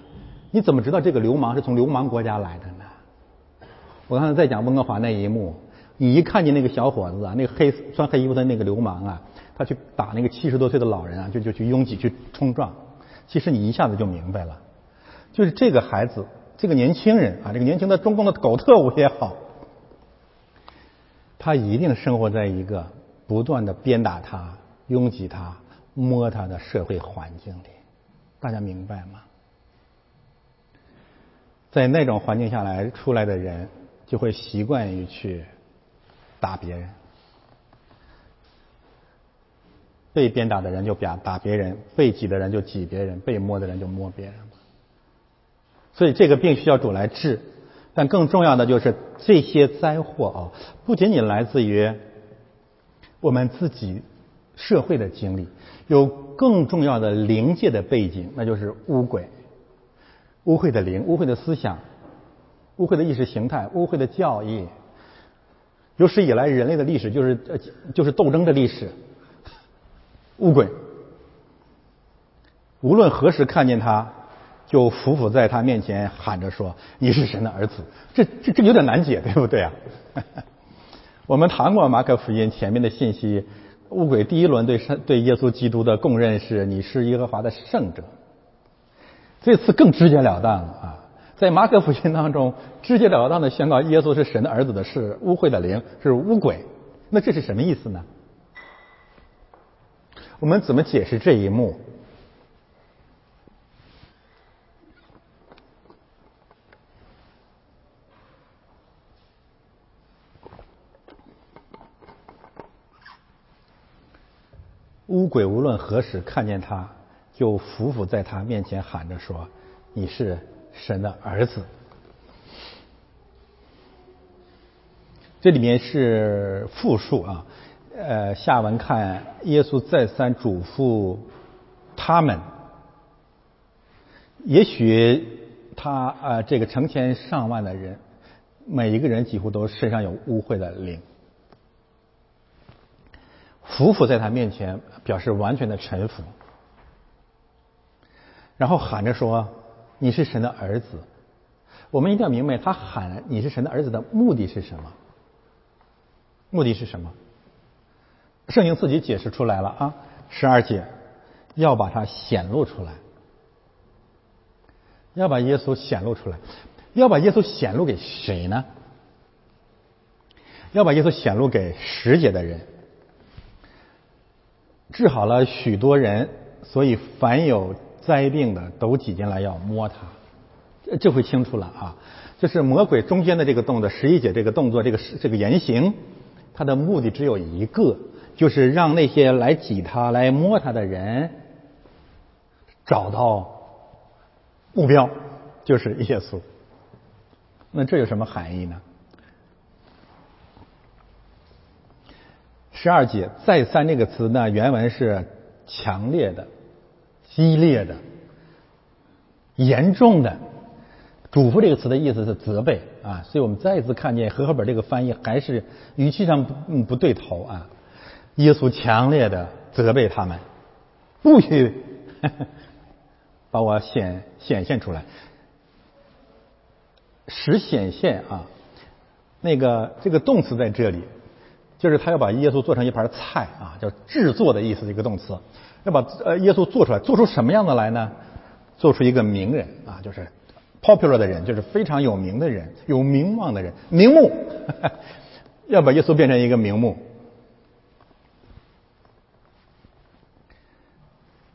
你怎么知道这个流氓是从流氓国家来的呢？我刚才在讲温哥华那一幕，你一看见那个小伙子啊，那个黑穿黑衣服的那个流氓啊。他去打那个七十多岁的老人啊，就就去拥挤去冲撞。其实你一下子就明白了，就是这个孩子，这个年轻人啊，这个年轻的中共的狗特务也好，他一定生活在一个不断的鞭打他、拥挤他、摸他的社会环境里。大家明白吗？在那种环境下来出来的人，就会习惯于去打别人。被鞭打的人就打打别人，被挤的人就挤别人，被摸的人就摸别人。所以这个病需要主来治，但更重要的就是这些灾祸啊，不仅仅来自于我们自己社会的经历，有更重要的灵界的背景，那就是污鬼、污秽的灵、污秽的思想、污秽的意识形态、污秽的教义。有史以来人类的历史就是呃就是斗争的历史。乌鬼，无论何时看见他，就伏伏在他面前喊着说：“你是神的儿子。”这这这有点难解，对不对啊？*laughs* 我们谈过马可福音前面的信息，乌鬼第一轮对圣对耶稣基督的供认是：“你是耶和华的圣者。”这次更直截了当了啊！在马可福音当中，直截了当的宣告耶稣是神的儿子的是污秽的灵，是污鬼。那这是什么意思呢？我们怎么解释这一幕？乌鬼无论何时看见他，就伏伏在他面前喊着说：“你是神的儿子。”这里面是复数啊。呃，下文看耶稣再三嘱咐他们，也许他啊，这个成千上万的人，每一个人几乎都身上有污秽的灵，匍匐在他面前，表示完全的臣服，然后喊着说：“你是神的儿子。”我们一定要明白，他喊你是神的儿子的目的是什么？目的是什么？圣经自己解释出来了啊，十二节要把它显露出来，要把耶稣显露出来，要把耶稣显露给谁呢？要把耶稣显露给十节的人，治好了许多人，所以凡有灾病的都挤进来要摸他，这回清楚了啊！就是魔鬼中间的这个动作，十一节这个动作，这个这个言行，他的目的只有一个。就是让那些来挤他、来摸他的人找到目标，就是耶稣。那这有什么含义呢？十二节再三这个词呢，原文是强烈的、激烈的、严重的。嘱咐这个词的意思是责备啊，所以我们再一次看见和合本这个翻译还是语气上不嗯不对头啊。耶稣强烈的责备他们，不许 *laughs* 把我显显现出来，使显现啊，那个这个动词在这里，就是他要把耶稣做成一盘菜啊，叫制作的意思，一个动词，要把呃耶稣做出来，做出什么样的来呢？做出一个名人啊，就是 popular 的人，就是非常有名的人，有名望的人，名目，*laughs* 要把耶稣变成一个名目。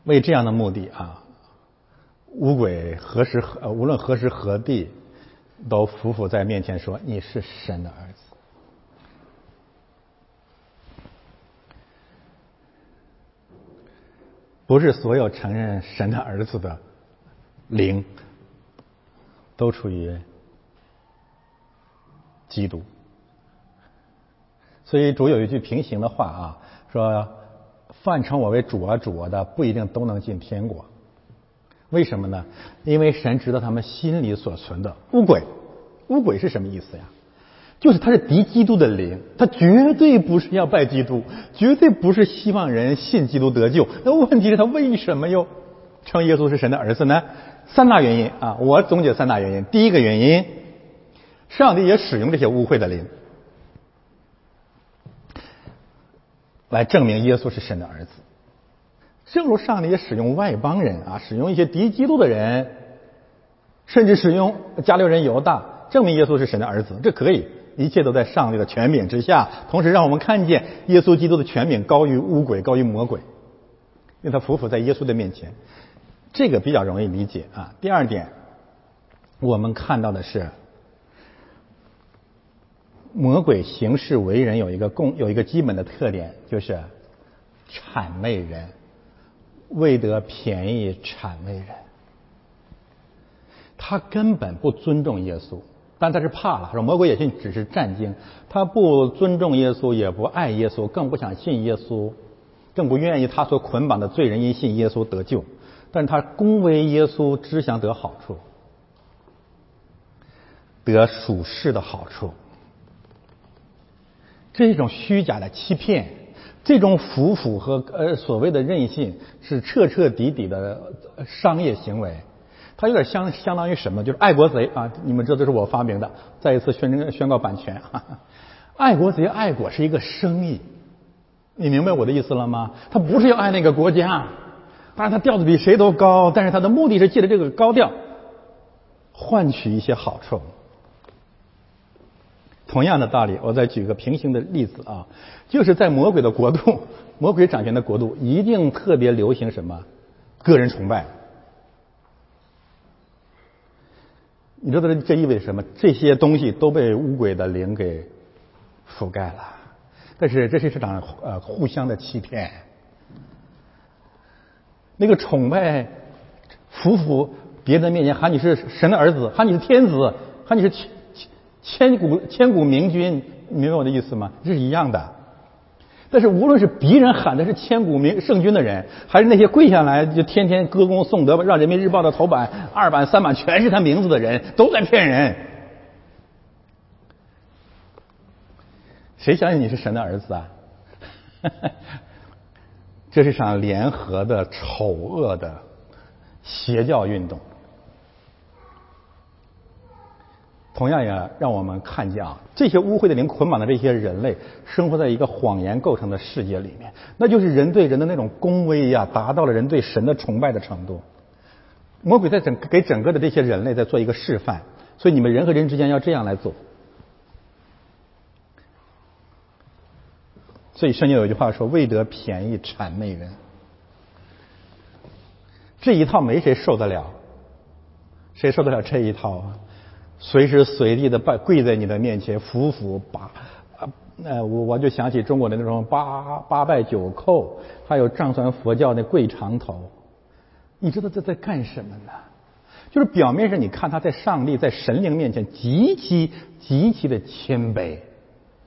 为这样的目的啊，乌鬼何时何无论何时何地，都匍匐在面前说：“你是神的儿子。”不是所有承认神的儿子的灵都处于基督，所以主有一句平行的话啊，说。凡称我为主啊主啊的不一定都能进天国，为什么呢？因为神知道他们心里所存的乌鬼，乌鬼是什么意思呀？就是他是敌基督的灵，他绝对不是要拜基督，绝对不是希望人信基督得救。那问题是，他为什么又称耶稣是神的儿子呢？三大原因啊，我总结三大原因。第一个原因，上帝也使用这些污秽的灵。来证明耶稣是神的儿子，正如上帝也使用外邦人啊，使用一些敌基督的人，甚至使用加流人犹大，证明耶稣是神的儿子，这可以，一切都在上帝的权柄之下。同时，让我们看见耶稣基督的权柄高于巫鬼，高于魔鬼，因为他匍匐在耶稣的面前，这个比较容易理解啊。第二点，我们看到的是。魔鬼行事为人有一个共有一个基本的特点，就是谄媚人，为得便宜谄媚人。他根本不尊重耶稣，但他是怕了。说魔鬼也信只是战惊，他不尊重耶稣，也不爱耶稣，更不想信耶稣，更不愿意他所捆绑的罪人因信耶稣得救。但他恭维耶稣，只想得好处，得属世的好处。这是一种虚假的欺骗，这种腐腐和呃所谓的任性是彻彻底底的商业行为，它有点相相当于什么？就是爱国贼啊！你们知道这是我发明的，再一次宣宣告版权哈哈。*laughs* 爱国贼爱国是一个生意，你明白我的意思了吗？他不是要爱那个国家，当然他调子比谁都高，但是他的目的是借着这个高调换取一些好处。同样的道理，我再举个平行的例子啊，就是在魔鬼的国度，*laughs* 魔鬼掌权的国度，一定特别流行什么？个人崇拜。你知道这这意味着什么？这些东西都被乌鬼的灵给覆盖了。但是这是一场呃互相的欺骗。那个崇拜，服服别人面前喊你是神的儿子，喊你是天子，喊你是。千古千古明君，你明白我的意思吗？这是一样的。但是无论是别人喊的是千古名圣君的人，还是那些跪下来就天天歌功颂德，让人民日报的头版、二版、三版全是他名字的人，都在骗人。谁相信你是神的儿子啊？*laughs* 这是场联合的丑恶的邪教运动。同样也让我们看见啊，这些污秽的灵捆绑的这些人类，生活在一个谎言构成的世界里面，那就是人对人的那种恭维呀，达到了人对神的崇拜的程度。魔鬼在整给整个的这些人类在做一个示范，所以你们人和人之间要这样来做。所以圣经有一句话说：“未得便宜谄媚人。”这一套没谁受得了，谁受得了这一套啊？随时随地的拜跪在你的面前，服服八，呃，我我就想起中国的那种八八拜九叩，还有藏传佛教那跪长头，你知道这在干什么呢？就是表面上你看他在上帝在神灵面前极其极其的谦卑，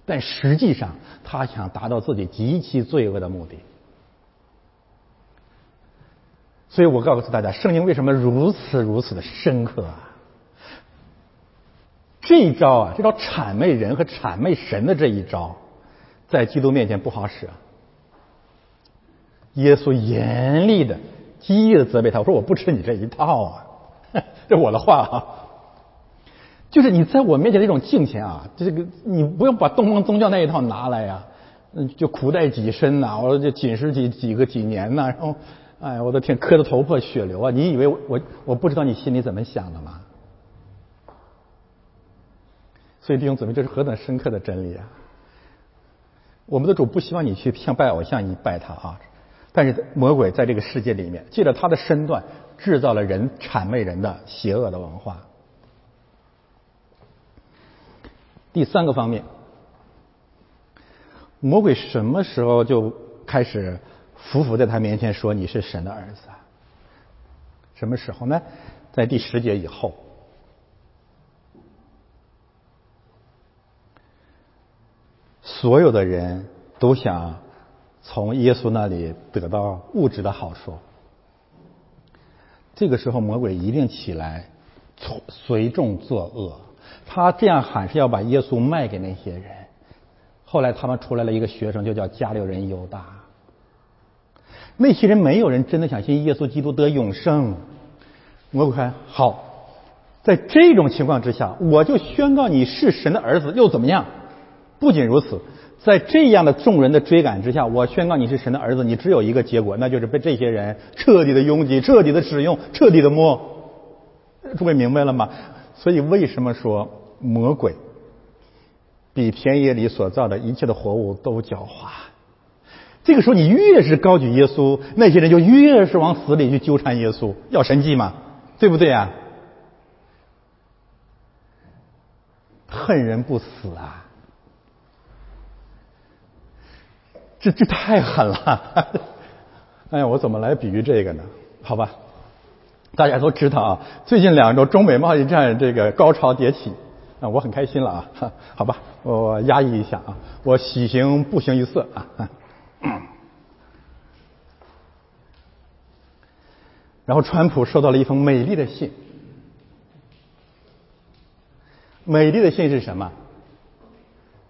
但实际上他想达到自己极其罪恶的目的。所以我告诉大家，圣经为什么如此如此的深刻啊？这一招啊，这招谄媚人和谄媚神的这一招，在基督面前不好使。耶稣严厉的、激烈的责备他，我说我不吃你这一套啊，*laughs* 这我的话啊，就是你在我面前这种敬虔啊，这个你不用把东方宗教那一套拿来呀，就苦待己身呐，我说就紧实几几个几年呐，然后，哎，我的天，磕的头破血流啊！你以为我我不知道你心里怎么想的吗？所以弟兄姊妹，这是何等深刻的真理啊！我们的主不希望你去像拜偶像一拜他啊，但是魔鬼在这个世界里面，借着他的身段，制造了人谄媚人的邪恶的文化。第三个方面，魔鬼什么时候就开始匍匐在他面前说你是神的儿子啊？什么时候呢？在第十节以后。所有的人都想从耶稣那里得到物质的好处，这个时候魔鬼一定起来随众作恶。他这样喊是要把耶稣卖给那些人。后来他们出来了一个学生，就叫加六人犹大。那些人没有人真的想信耶稣基督得永生。魔鬼看好，在这种情况之下，我就宣告你是神的儿子，又怎么样？不仅如此，在这样的众人的追赶之下，我宣告你是神的儿子，你只有一个结果，那就是被这些人彻底的拥挤、彻底的使用、彻底的摸。诸位明白了吗？所以为什么说魔鬼比田野里所造的一切的活物都狡猾？这个时候，你越是高举耶稣，那些人就越是往死里去纠缠耶稣，要神迹嘛，对不对啊？恨人不死啊！这这太狠了！哎呀，我怎么来比喻这个呢？好吧，大家都知道啊，最近两周中美贸易战这个高潮迭起啊，我很开心了啊。好吧，我压抑一下啊，我喜形不形于色啊。然后，川普收到了一封美丽的信。美丽的信是什么？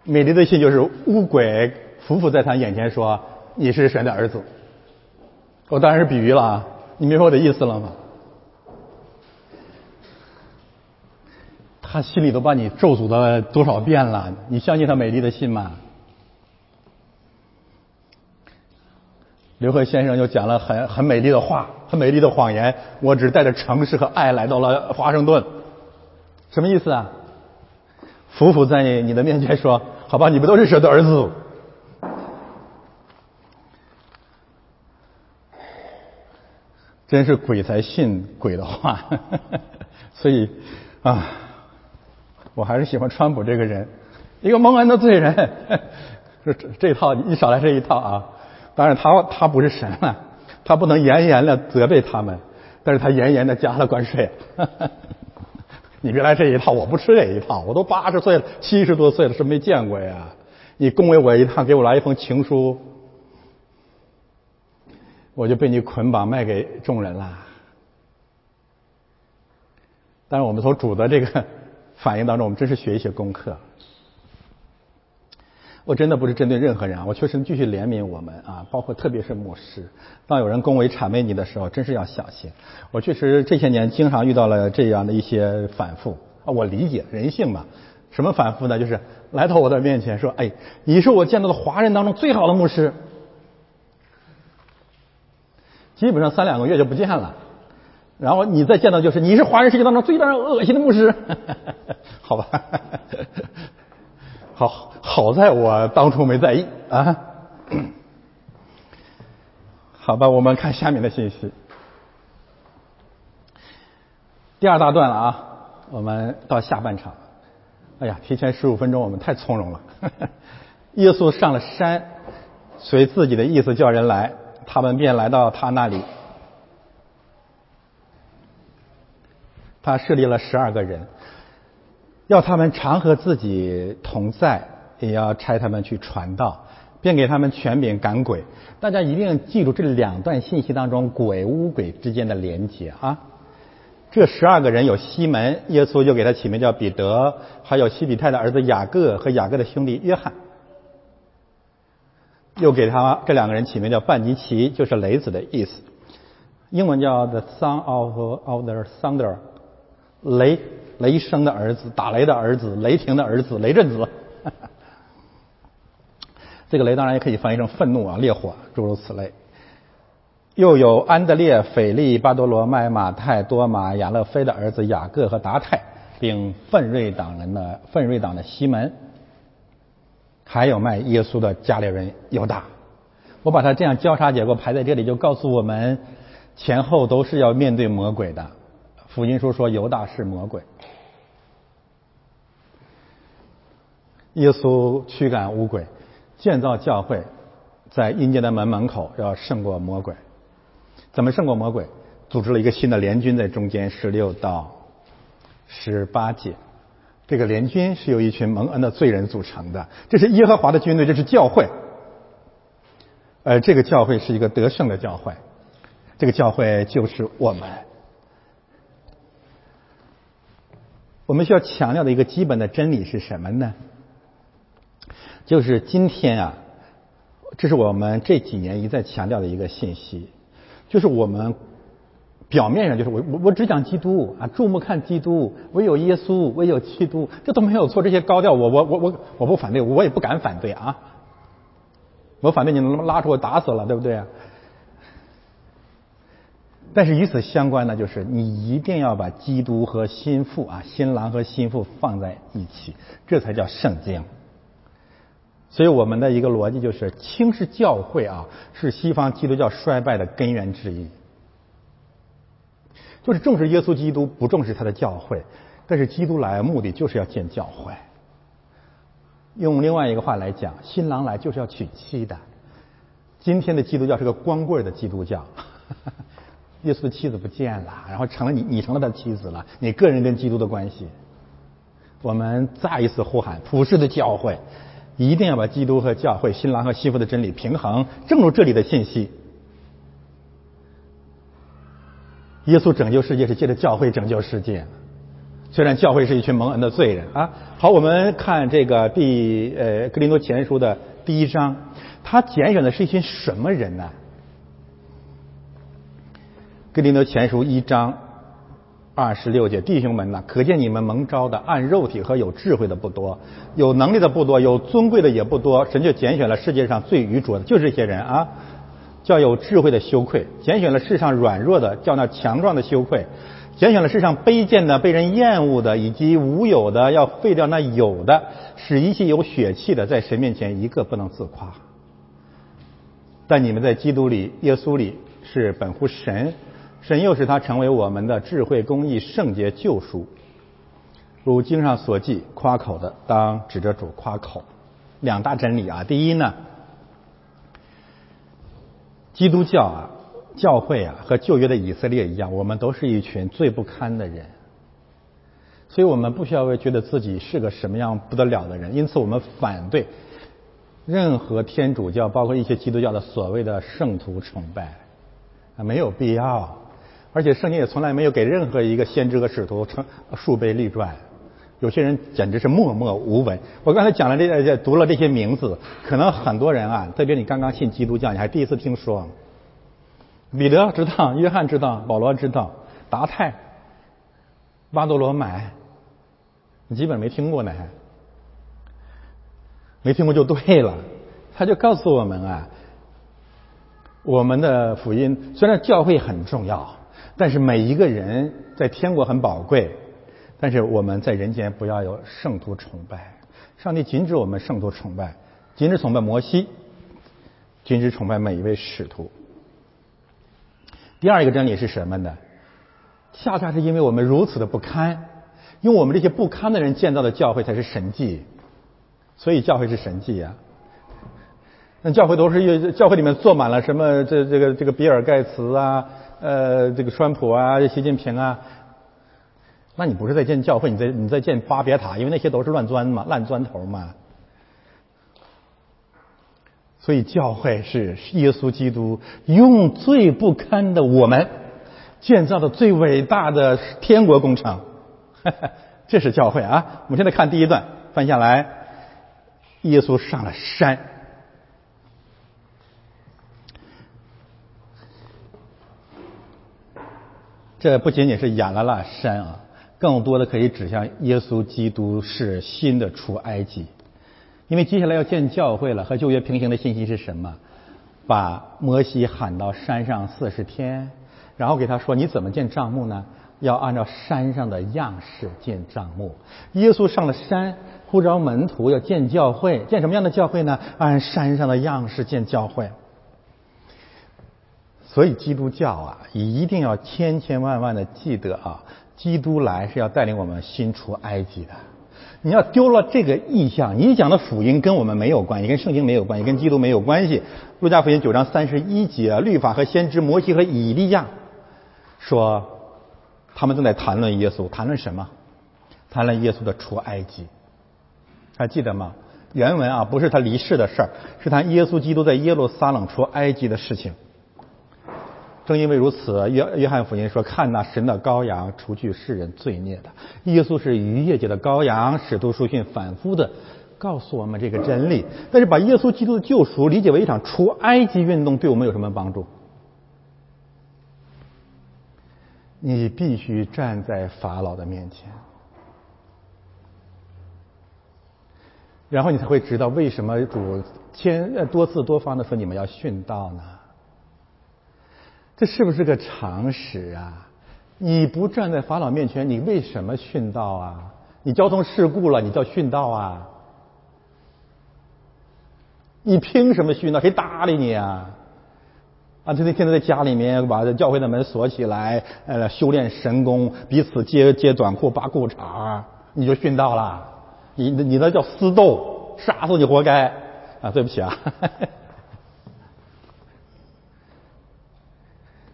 美丽的信就是乌鬼。夫妇在他眼前说：“你是神的儿子。”我当然是比喻了啊，你明白我的意思了吗？他心里都把你咒诅了多少遍了？你相信他美丽的心吗？刘贺先生又讲了很很美丽的话，很美丽的谎言。我只带着诚实和爱来到了华盛顿，什么意思啊？夫妇在你的面前说：“好吧，你们都是神的儿子。”真是鬼才信鬼的话，*laughs* 所以啊，我还是喜欢川普这个人，一个蒙恩的罪人。*laughs* 这这套你少来这一套啊！当然他他不是神了，他不能严严的责备他们，但是他严严的加了关税。*laughs* 你别来这一套，我不吃这一套。我都八十岁了，七十多岁了，是没见过呀。你恭维我一趟，给我来一封情书。我就被你捆绑卖给众人了。但是我们从主的这个反应当中，我们真是学一些功课。我真的不是针对任何人啊，我确实继续怜悯我们啊，包括特别是牧师。当有人恭维谄媚你的时候，真是要小心。我确实这些年经常遇到了这样的一些反复啊，我理解人性嘛。什么反复呢？就是来到我的面前说：“哎，你是我见到的华人当中最好的牧师。”基本上三两个月就不见了，然后你再见到就是你是华人世界当中最让人恶心的牧师，*laughs* 好吧？*laughs* 好，好在我当初没在意啊。*coughs* 好吧，我们看下面的信息。第二大段了啊，我们到下半场。哎呀，提前十五分钟，我们太从容了。*laughs* 耶稣上了山，随自己的意思叫人来。他们便来到他那里，他设立了十二个人，要他们常和自己同在，也要差他们去传道，便给他们权柄赶鬼。大家一定记住这两段信息当中鬼巫鬼之间的连接啊！这十二个人有西门，耶稣就给他起名叫彼得；还有西比泰的儿子雅各和雅各的兄弟约翰。又给他这两个人起名叫半尼奇，就是雷子的意思。英文叫 The Son of of the Thunder，雷雷声的儿子，打雷的儿子，雷霆的儿子，雷震子。*laughs* 这个雷当然也可以翻译成愤怒啊，烈火，诸如此类。又有安德烈、斐利、巴多罗麦、马太、多马、亚勒菲的儿子雅各和达泰，并奋锐党人的奋锐党的西门。还有卖耶稣的加利人犹大，我把他这样交叉结构排在这里，就告诉我们前后都是要面对魔鬼的。福音书说犹大是魔鬼，耶稣驱赶污鬼，建造教会，在阴间的门门口要胜过魔鬼。怎么胜过魔鬼？组织了一个新的联军在中间，十六到十八节。这个联军是由一群蒙恩的罪人组成的，这是耶和华的军队，这是教会。呃，这个教会是一个得胜的教会，这个教会就是我们。我们需要强调的一个基本的真理是什么呢？就是今天啊，这是我们这几年一再强调的一个信息，就是我们。表面上就是我我我只讲基督啊，注目看基督，唯有耶稣，唯有基督，这都没有错。这些高调，我我我我我不反对，我也不敢反对啊。我反对你能拉出我打死了，对不对？但是与此相关的，就是你一定要把基督和心腹啊，新郎和心腹放在一起，这才叫圣经。所以我们的一个逻辑就是，轻视教会啊，是西方基督教衰败的根源之一。就是重视耶稣基督，不重视他的教会。但是基督来目的就是要建教会。用另外一个话来讲，新郎来就是要娶妻的。今天的基督教是个光棍的基督教，耶稣的妻子不见了，然后成了你，你成了他的妻子了。你个人跟基督的关系，我们再一次呼喊普世的教会，一定要把基督和教会、新郎和媳妇的真理平衡。正如这里的信息。耶稣拯救世界是借着教会拯救世界，虽然教会是一群蒙恩的罪人啊。好，我们看这个第呃《格林多前书》的第。一章，他拣选的是一群什么人呢？格林多前书一章二十六节，弟兄们呐，可见你们蒙召的按肉体和有智慧的不多，有能力的不多，有尊贵的也不多，神就拣选了世界上最愚拙的，就这些人啊，叫有智慧的羞愧；拣选了世上软弱的，叫那强壮的羞愧；拣选了世上卑贱的、被人厌恶的，以及无有的，要废掉那有的，使一切有血气的，在神面前一个不能自夸。但你们在基督里、耶稣里是本乎神。神又使他成为我们的智慧、公义、圣洁、救赎。如经上所记，夸口的当指着主夸口。两大真理啊，第一呢，基督教啊，教会啊，和旧约的以色列一样，我们都是一群最不堪的人，所以我们不需要为觉得自己是个什么样不得了的人，因此我们反对任何天主教，包括一些基督教的所谓的圣徒崇拜。啊，没有必要。而且圣经也从来没有给任何一个先知和使徒称树碑立传，有些人简直是默默无闻。我刚才讲了这这读了这些名字，可能很多人啊，特别你刚刚信基督教，你还第一次听说。彼得知道，约翰知道，保罗知道，达泰、巴多罗买，你基本没听过呢，还没听过就对了。他就告诉我们啊，我们的福音虽然教会很重要。但是每一个人在天国很宝贵，但是我们在人间不要有圣徒崇拜。上帝禁止我们圣徒崇拜，禁止崇拜摩西，禁止崇拜每一位使徒。第二一个真理是什么呢？恰恰是因为我们如此的不堪，用我们这些不堪的人建造的教会才是神迹，所以教会是神迹呀。那教会都是教会里面坐满了什么？这这个这个比尔盖茨啊。呃，这个川普啊，习近平啊，那你不是在建教会，你在你在建巴别塔，因为那些都是乱砖嘛，烂砖头嘛。所以教会是耶稣基督用最不堪的我们建造的最伟大的天国工程，*laughs* 这是教会啊。我们现在看第一段，翻下来，耶稣上了山。这不仅仅是演了那山啊，更多的可以指向耶稣基督是新的出埃及，因为接下来要建教会了。和旧约平行的信息是什么？把摩西喊到山上四十天，然后给他说：“你怎么建账目呢？要按照山上的样式建账目。”耶稣上了山，呼召门徒要建教会，建什么样的教会呢？按山上的样式建教会。所以基督教啊，一定要千千万万的记得啊，基督来是要带领我们新出埃及的。你要丢了这个意象，你讲的福音跟我们没有关系，跟圣经没有关系，跟基督没有关系。路加福音九章三十一节，律法和先知摩西和以利亚说，他们正在谈论耶稣，谈论什么？谈论耶稣的出埃及。还记得吗？原文啊，不是他离世的事儿，是谈耶稣基督在耶路撒冷出埃及的事情。正因为如此，约约翰福音说：“看那神的羔羊，除去世人罪孽的。”耶稣是逾越节的羔羊。使徒书信反复的告诉我们这个真理。但是，把耶稣基督的救赎理解为一场除埃及运动，对我们有什么帮助？你必须站在法老的面前，然后你才会知道为什么主千多次多方的说你们要殉道呢？这是不是个常识啊？你不站在法老面前，你为什么殉道啊？你交通事故了，你叫殉道啊？你凭什么殉道？谁搭理你啊？啊，天天天天在家里面把教会的门锁起来，呃，修炼神功，彼此揭揭短裤、扒裤衩你就殉道了？你你那叫私斗，杀死你活该啊！对不起啊。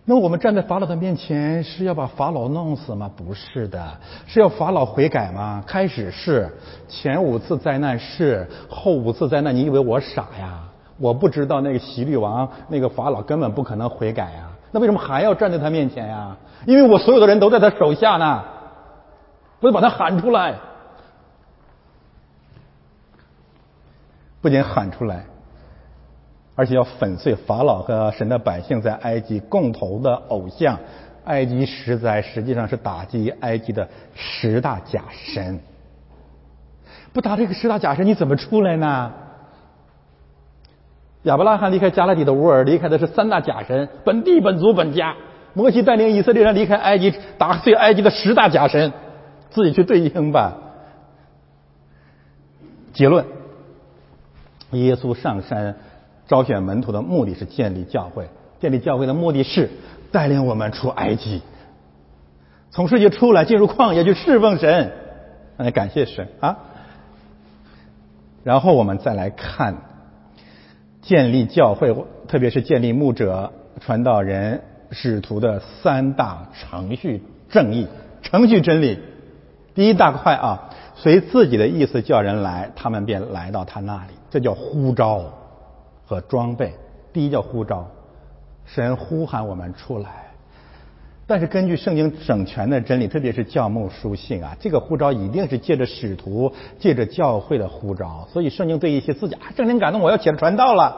那我们站在法老的面前是要把法老弄死吗？不是的，是要法老悔改吗？开始是，前五次灾难是，后五次灾难，你以为我傻呀？我不知道那个希律王那个法老根本不可能悔改呀。那为什么还要站在他面前呀？因为我所有的人都在他手下呢，我得把他喊出来，不仅喊出来，而且要粉碎法老和神的百姓在埃及共同的偶像。埃及十灾实际上是打击埃及的十大假神。不打这个十大假神，你怎么出来呢？亚伯拉罕离开加勒底的乌尔，离开的是三大假神，本地、本族、本家。摩西带领以色列人离开埃及，打碎埃及的十大假神，自己去对应吧。结论：耶稣上山招选门徒的目的是建立教会，建立教会的目的是带领我们出埃及，从世界出来，进入旷野去侍奉神。哎，感谢神啊！然后我们再来看。建立教会，特别是建立牧者、传道人、使徒的三大程序正义、程序真理。第一大块啊，随自己的意思叫人来，他们便来到他那里，这叫呼召和装备。第一叫呼召，神呼喊我们出来。但是根据圣经整全的真理，特别是教牧书信啊，这个呼召一定是借着使徒、借着教会的呼召。所以圣经对一些自己啊，圣灵感动我要起来传道了，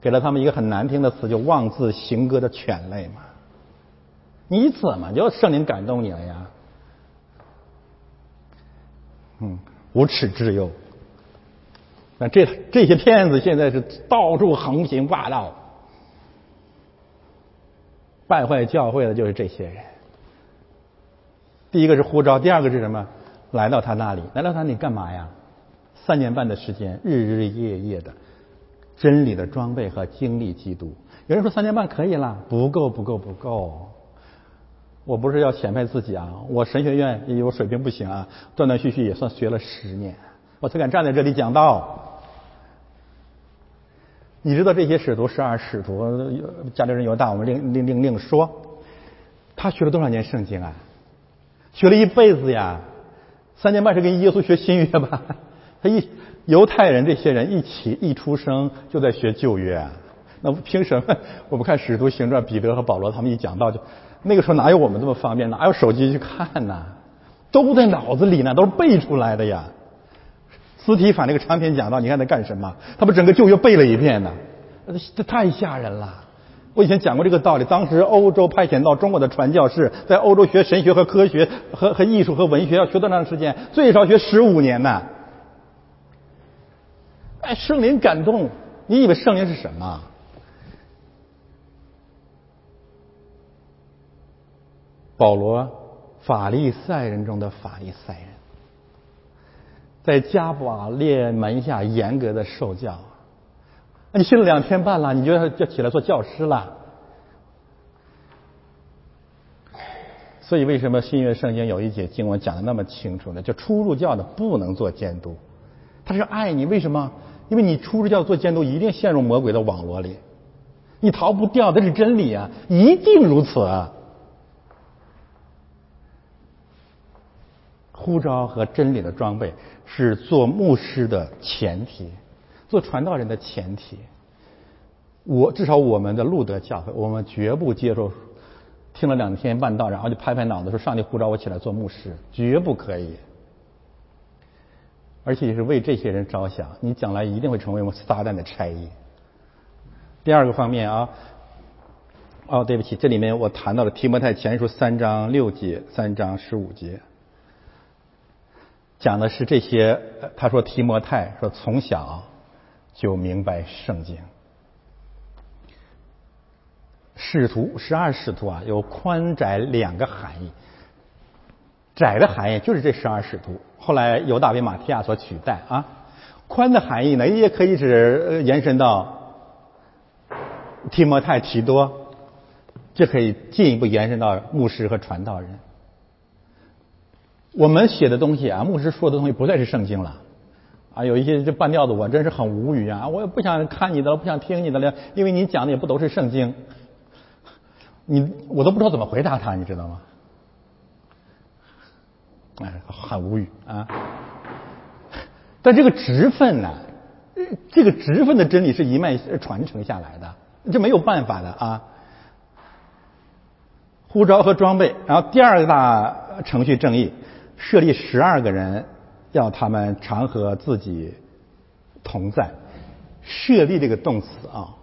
给了他们一个很难听的词，就妄自行歌的犬类嘛。你怎么就圣灵感动你了呀？嗯，无耻之忧。这这些骗子现在是到处横行霸道。败坏教会的就是这些人。第一个是呼召，第二个是什么？来到他那里，来到他那里干嘛呀？三年半的时间，日日夜夜的真理的装备和经历基督。有人说三年半可以了，不够，不够，不够。我不是要显摆自己啊，我神学院也有水平不行啊，断断续续也算学了十年，我才敢站在这里讲道。你知道这些使徒十二使徒，家里人有大，我们另另另另说。他学了多少年圣经啊？学了一辈子呀！三年半是跟耶稣学新约吧？*laughs* 他一犹太人这些人一起一出生就在学旧约，那凭什么？*laughs* 我们看使徒行传，彼得和保罗他们一讲道就，那个时候哪有我们这么方便？哪有手机去看呢？都在脑子里呢，都是背出来的呀。斯提法那个长篇讲道，你看他干什么？他把整个旧约背了一遍呢，这太吓人了。我以前讲过这个道理，当时欧洲派遣到中国的传教士，在欧洲学神学和科学和和艺术和文学要学多长时间？最少学十五年呢。哎，圣灵感动，你以为圣灵是什么？保罗，法利赛人中的法利赛人。在加瓦列门下严格的受教，那你信了两天半了，你就要要起来做教师了。所以为什么新约圣经有一节经文讲的那么清楚呢？就初入教的不能做监督，他是爱你，为什么？因为你初入教做监督，一定陷入魔鬼的网络里，你逃不掉，这是真理啊，一定如此啊。呼召和真理的装备是做牧师的前提，做传道人的前提。我至少我们的路德教会，我们绝不接受听了两天半道，然后就拍拍脑子说上帝呼召我起来做牧师，绝不可以。而且也是为这些人着想，你将来一定会成为我撒旦的差役。第二个方面啊，哦，对不起，这里面我谈到了提摩太前书三章六节、三章十五节。讲的是这些，他说提摩太说从小就明白圣经。使徒十二使徒啊，有宽窄两个含义。窄的含义就是这十二使徒，后来由大卫马提亚所取代啊。宽的含义呢，也可以指延伸到提摩太、提多，这可以进一步延伸到牧师和传道人。我们写的东西啊，牧师说的东西不再是圣经了，啊，有一些这半吊子，我真是很无语啊！我也不想看你的了，不想听你的了，因为你讲的也不都是圣经，你我都不知道怎么回答他，你知道吗？哎，很无语啊！但这个职分呢，这个职分的真理是一脉传承下来的，这没有办法的啊。护照和装备，然后第二大程序正义。设立十二个人，要他们常和自己同在。设立这个动词啊，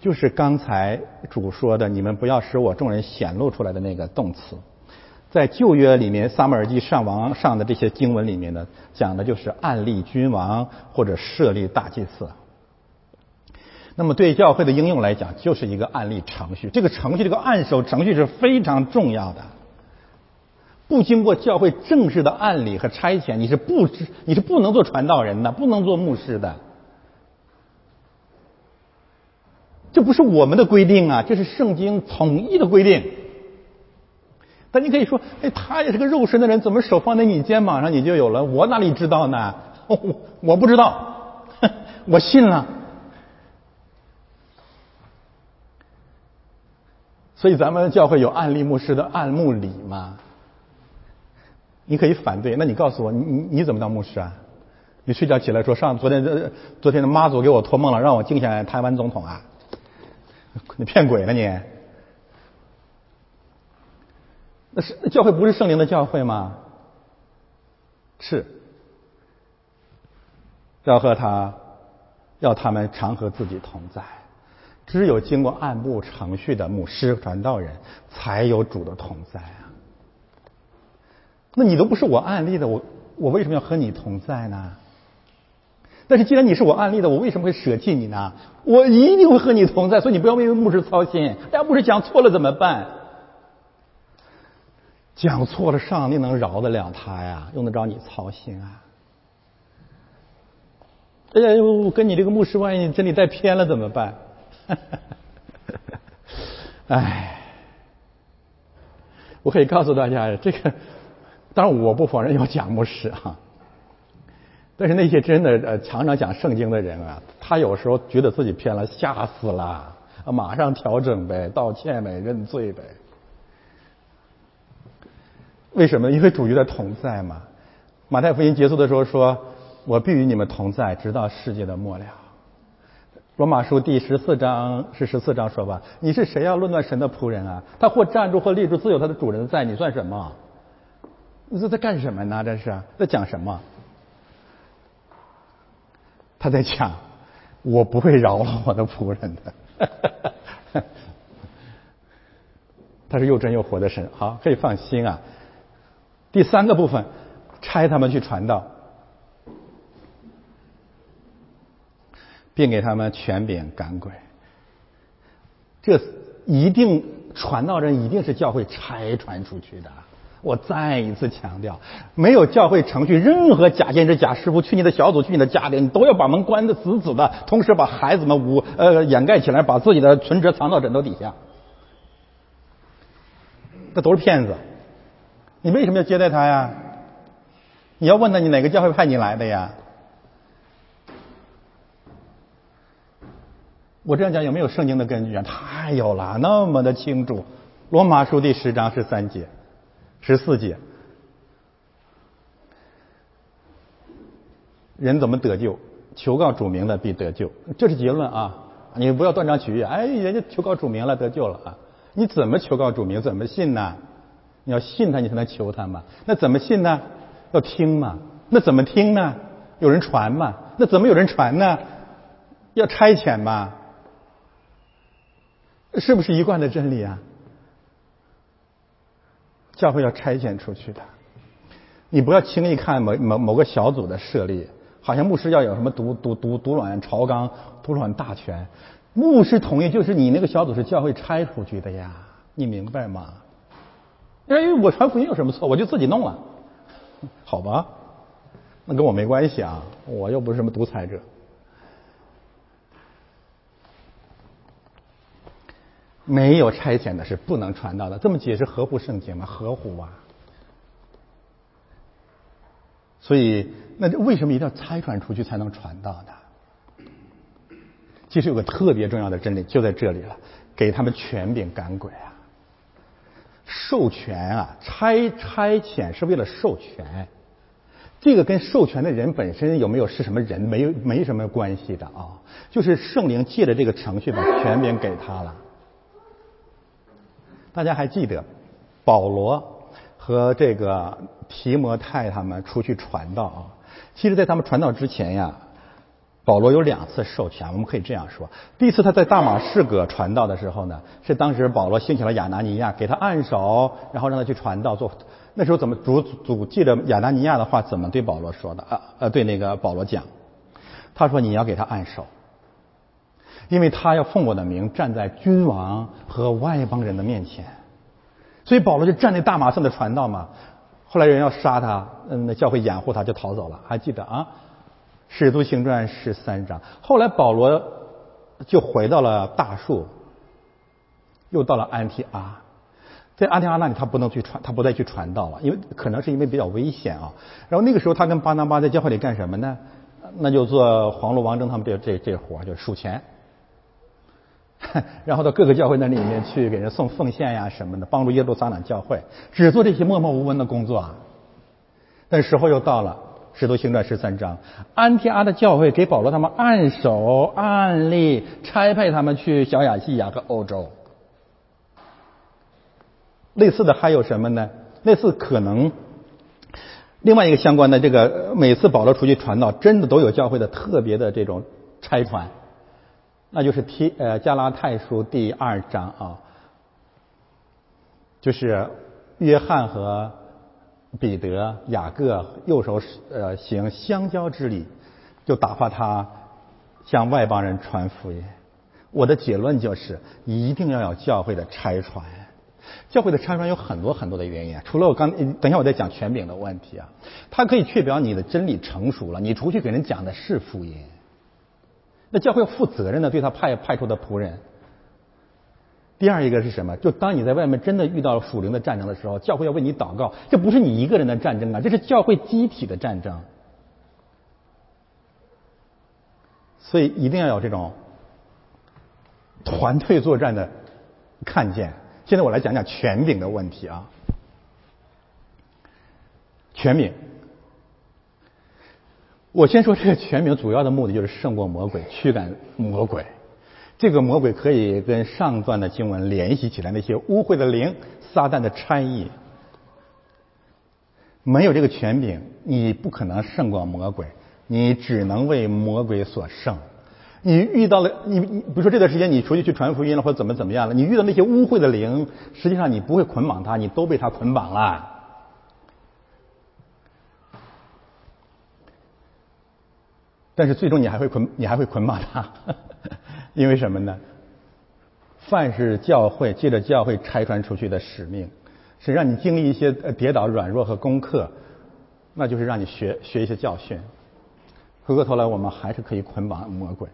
就是刚才主说的，你们不要使我众人显露出来的那个动词。在旧约里面，撒母耳记上王上的这些经文里面呢，讲的就是暗立君王或者设立大祭司。那么对教会的应用来讲，就是一个案例程序。这个程序，这个按手程序是非常重要的。不经过教会正式的案例和差遣，你是不知你是不能做传道人的，不能做牧师的。这不是我们的规定啊，这是圣经统一的规定。但你可以说，哎，他也是个肉身的人，怎么手放在你肩膀上你就有了？我哪里知道呢？*laughs* 我不知道，*laughs* 我信了。所以咱们教会有案例牧师的按牧礼吗？你可以反对，那你告诉我，你你你怎么当牧师啊？你睡觉起来说上昨天昨天的妈祖给我托梦了，让我敬下台湾总统啊？你骗鬼呢你？那是教会不是圣灵的教会吗？是，要和他，要他们常和自己同在。只有经过按部程序的牧师传道人，才有主的同在。那你都不是我案例的，我我为什么要和你同在呢？但是既然你是我案例的，我为什么会舍弃你呢？我一定会和你同在，所以你不要为牧师操心。哎呀，牧师讲错了怎么办？讲错了，上帝能饶得了他呀？用得着你操心啊？哎呀，我跟你这个牧师，万一真理带偏了怎么办？*laughs* 哎，我可以告诉大家，这个当然我不否认有假牧师哈，*laughs* 但是那些真的呃常常讲圣经的人啊，他有时候觉得自己偏了，吓死了，马上调整呗，道歉呗，认罪呗。为什么？因为主与他同在嘛。马太福音结束的时候说：“我必与你们同在，直到世界的末了。”罗马书第十四章是十四章说吧？你是谁要论断神的仆人啊？他或站住或立住，自有他的主人在，你算什么？你这在干什么呢？这是在讲什么？他在讲，我不会饶了我的仆人的。*laughs* 他是又真又活的神，好，可以放心啊。第三个部分，差他们去传道。并给他们权柄赶鬼，这一定传道人一定是教会拆传出去的。我再一次强调，没有教会程序，任何假先知、假师傅去你的小组、去你的家里，你都要把门关的死死的，同时把孩子们捂呃掩盖起来，把自己的存折藏到枕头底下。这都是骗子，你为什么要接待他呀？你要问他，你哪个教会派你来的呀？我这样讲有没有圣经的根据啊？太有了，那么的清楚。罗马书第十章十三节、十四节，人怎么得救？求告主名的必得救，这是结论啊！你不要断章取义。哎，人家求告主名了，得救了啊！你怎么求告主名？怎么信呢？你要信他，你才能求他嘛。那怎么信呢？要听嘛。那怎么听呢？有人传嘛。那怎么有人传呢？要差遣嘛。是不是一贯的真理啊？教会要拆遣出去的，你不要轻易看某某某个小组的设立，好像牧师要有什么独独独独卵朝纲、独卵大权。牧师同意就是你那个小组是教会拆出去的呀，你明白吗？因为我传福音有什么错？我就自己弄了，好吧？那跟我没关系啊，我又不是什么独裁者。没有差遣的是不能传道的，这么解释合乎圣经吗？合乎啊！所以，那为什么一定要拆传出去才能传道呢？其实有个特别重要的真理就在这里了：给他们权柄赶鬼啊！授权啊，差差遣是为了授权，这个跟授权的人本身有没有是什么人没没什么关系的啊？就是圣灵借着这个程序把权柄给他了。大家还记得保罗和这个提摩太他们出去传道啊？其实，在他们传道之前呀，保罗有两次授权，我们可以这样说：第一次他在大马士革传道的时候呢，是当时保罗兴起了亚拿尼亚，给他按手，然后让他去传道。做那时候怎么主主记着亚拿尼亚的话，怎么对保罗说的？啊呃，对那个保罗讲，他说你要给他按手，因为他要奉我的名站在君王和外邦人的面前。所以保罗就站在大马上的传道嘛。后来人要杀他，嗯，那教会掩护他，就逃走了。还记得啊？《使徒行传》十三章，后来保罗就回到了大树，又到了安提阿，在安提阿那里他不能去传，他不再去传道了，因为可能是因为比较危险啊。然后那个时候他跟巴拿巴在教会里干什么呢？那就做黄路王征他们这这这活，就数钱，*laughs* 然后到各个教会那里面去给人送奉献呀什么的，帮助耶路撒冷教会，只做这些默默无闻的工作啊。但时候又到了。使徒行传十三章，安提阿的教会给保罗他们按手按例差派他们去小亚细亚和欧洲。类似的还有什么呢？类似可能另外一个相关的这个，每次保罗出去传道，真的都有教会的特别的这种差传，那就是提呃加拉太书第二章啊，就是约翰和。彼得、雅各右手呃行相交之礼，就打发他向外邦人传福音。我的结论就是，一定要有教会的拆传。教会的拆传有很多很多的原因，除了我刚等一下我再讲权柄的问题啊，它可以确保你的真理成熟了，你出去给人讲的是福音。那教会要负责任的对他派派出的仆人。第二一个是什么？就当你在外面真的遇到了属灵的战争的时候，教会要为你祷告。这不是你一个人的战争啊，这是教会集体的战争。所以一定要有这种团队作战的看见。现在我来讲讲权柄的问题啊。权柄，我先说这个权柄主要的目的就是胜过魔鬼，驱赶魔鬼。这个魔鬼可以跟上段的经文联系起来，那些污秽的灵、撒旦的差役，没有这个权柄，你不可能胜过魔鬼，你只能为魔鬼所胜。你遇到了你你，比如说这段时间你出去去传福音了，或者怎么怎么样了，你遇到那些污秽的灵，实际上你不会捆绑他，你都被他捆绑了。但是最终你还会捆，你还会捆绑他。*laughs* 因为什么呢？凡是教会借着教会拆穿出去的使命，是让你经历一些跌倒、软弱和功课，那就是让你学学一些教训。回过头来，我们还是可以捆绑魔鬼，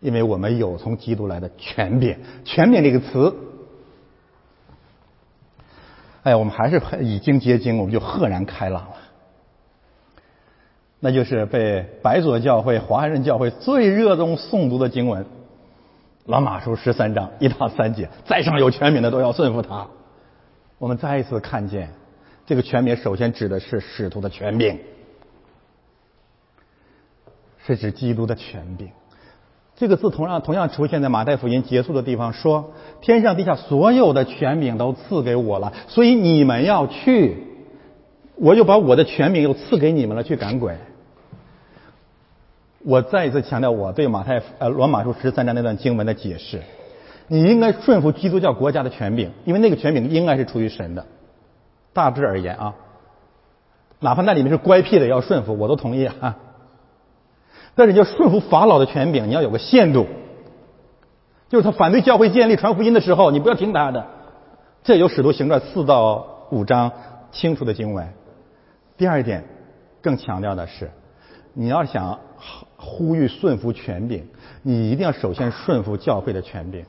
因为我们有从基督来的权柄。权柄这个词，哎，我们还是已经结晶，我们就赫然开朗了。那就是被白左教会、华人教会最热衷诵读的经文。老马书十三章一到三节，在上有权柄的都要顺服他。我们再一次看见，这个权柄首先指的是使徒的权柄，是指基督的权柄。这个字同样同样出现在马太福音结束的地方，说天上地下所有的权柄都赐给我了，所以你们要去，我又把我的权柄又赐给你们了，去赶鬼。我再一次强调我对马太呃罗马书十三章那段经文的解释，你应该顺服基督教国家的权柄，因为那个权柄应该是出于神的。大致而言啊，哪怕那里面是乖僻的要顺服，我都同意啊。但是你要顺服法老的权柄，你要有个限度，就是他反对教会建立传福音的时候，你不要听他的。这有使徒行传四到五章清楚的经文。第二点，更强调的是，你要想。呼吁顺服权柄，你一定要首先顺服教会的权柄。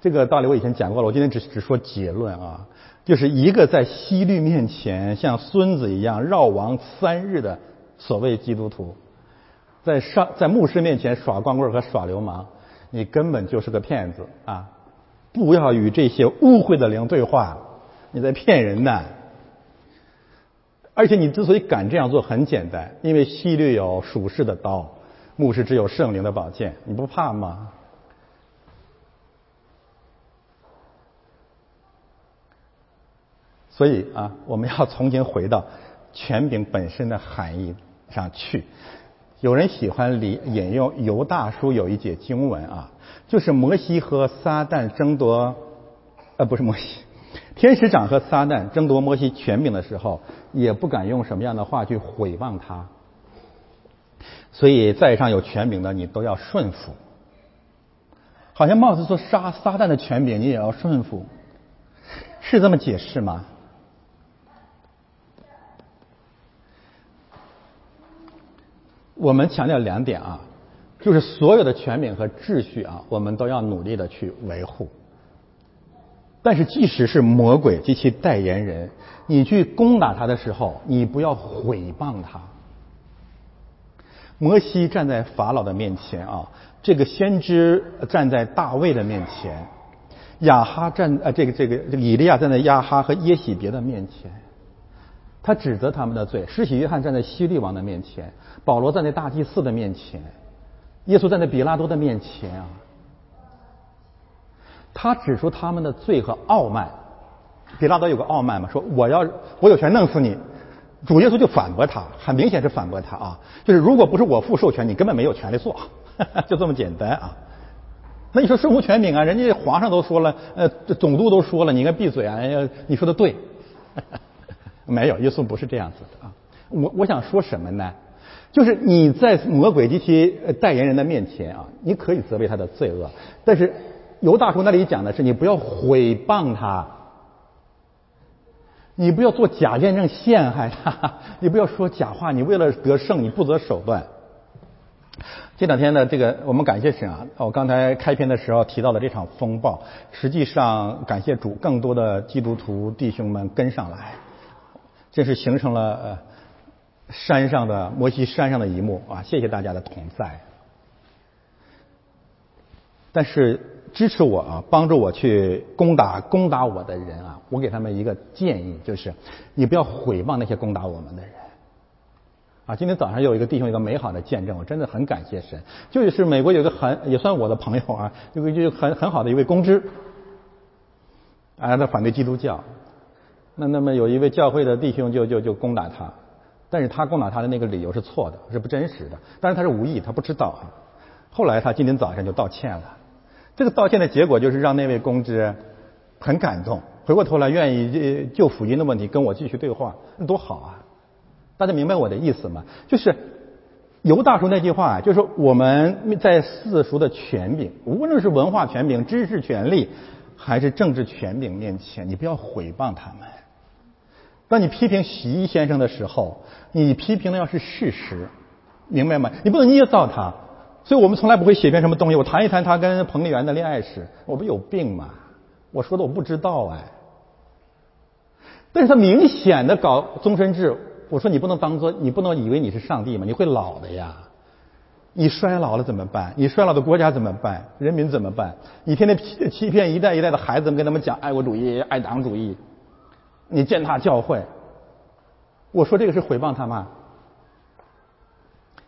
这个道理我以前讲过了，我今天只只说结论啊，就是一个在西律面前像孙子一样绕王三日的所谓基督徒，在上在牧师面前耍光棍和耍流氓，你根本就是个骗子啊！不要与这些污秽的灵对话，你在骗人呢。而且你之所以敢这样做，很简单，因为西律有属世的刀，牧师只有圣灵的宝剑，你不怕吗？所以啊，我们要重新回到权柄本身的含义上去。有人喜欢引引用犹大书有一节经文啊，就是摩西和撒旦争夺，呃，不是摩西，天使长和撒旦争夺摩西权柄的时候，也不敢用什么样的话去毁谤他。所以在上有权柄的，你都要顺服。好像貌似说杀撒旦的权柄，你也要顺服，是这么解释吗？我们强调两点啊，就是所有的权柄和秩序啊，我们都要努力的去维护。但是，即使是魔鬼及其代言人，你去攻打他的时候，你不要毁谤他。摩西站在法老的面前啊，这个先知站在大卫的面前，亚哈站呃，这个这个这个以利亚站在亚哈和耶喜别的面前。他指责他们的罪，施洗约翰站在希律王的面前，保罗站在大祭司的面前，耶稣站在比拉多的面前啊。他指出他们的罪和傲慢。比拉多有个傲慢嘛，说我要我有权弄死你，主耶稣就反驳他，很明显是反驳他啊，就是如果不是我父授权，你根本没有权利做，*laughs* 就这么简单啊。那你说顺服权柄啊，人家皇上都说了，呃，总督都说了，你应该闭嘴啊，你说的对。*laughs* 没有，耶稣不是这样子的啊！我我想说什么呢？就是你在魔鬼及其代言人的面前啊，你可以责备他的罪恶，但是尤大叔那里讲的是你不要毁谤他，你不要做假见证陷害他，*laughs* 你不要说假话，你为了得胜，你不择手段。这两天呢，这个我们感谢神啊！我刚才开篇的时候提到的这场风暴，实际上感谢主，更多的基督徒弟兄们跟上来。这是形成了呃山上的摩西山上的一幕啊！谢谢大家的同在。但是支持我啊，帮助我去攻打攻打我的人啊，我给他们一个建议，就是你不要毁谤那些攻打我们的人啊！今天早上有一个弟兄一个美好的见证，我真的很感谢神。就是美国有个很也算我的朋友啊，有个就很很好的一位公知啊，他反对基督教。那那么有一位教会的弟兄就就就攻打他，但是他攻打他的那个理由是错的，是不真实的。但是他是无意，他不知道啊。后来他今天早上就道歉了。这个道歉的结果就是让那位公知很感动，回过头来愿意就福音的问题跟我继续对话，那多好啊！大家明白我的意思吗？就是尤大叔那句话，就是我们在世俗的权柄，无论是文化权柄、知识权利，还是政治权柄面前，你不要毁谤他们。当你批评洗衣先生的时候，你批评的要是事实，明白吗？你不能捏造他。所以我们从来不会写篇什么东西，我谈一谈他跟彭丽媛的恋爱史。我不有病吗？我说的我不知道哎。但是他明显的搞终身制，我说你不能当做，你不能以为你是上帝嘛？你会老的呀。你衰老了怎么办？你衰老的国家怎么办？人民怎么办？你天天欺欺骗一代一代的孩子们，跟他们讲爱国主义、爱党主义。你践踏教会，我说这个是诽谤他吗？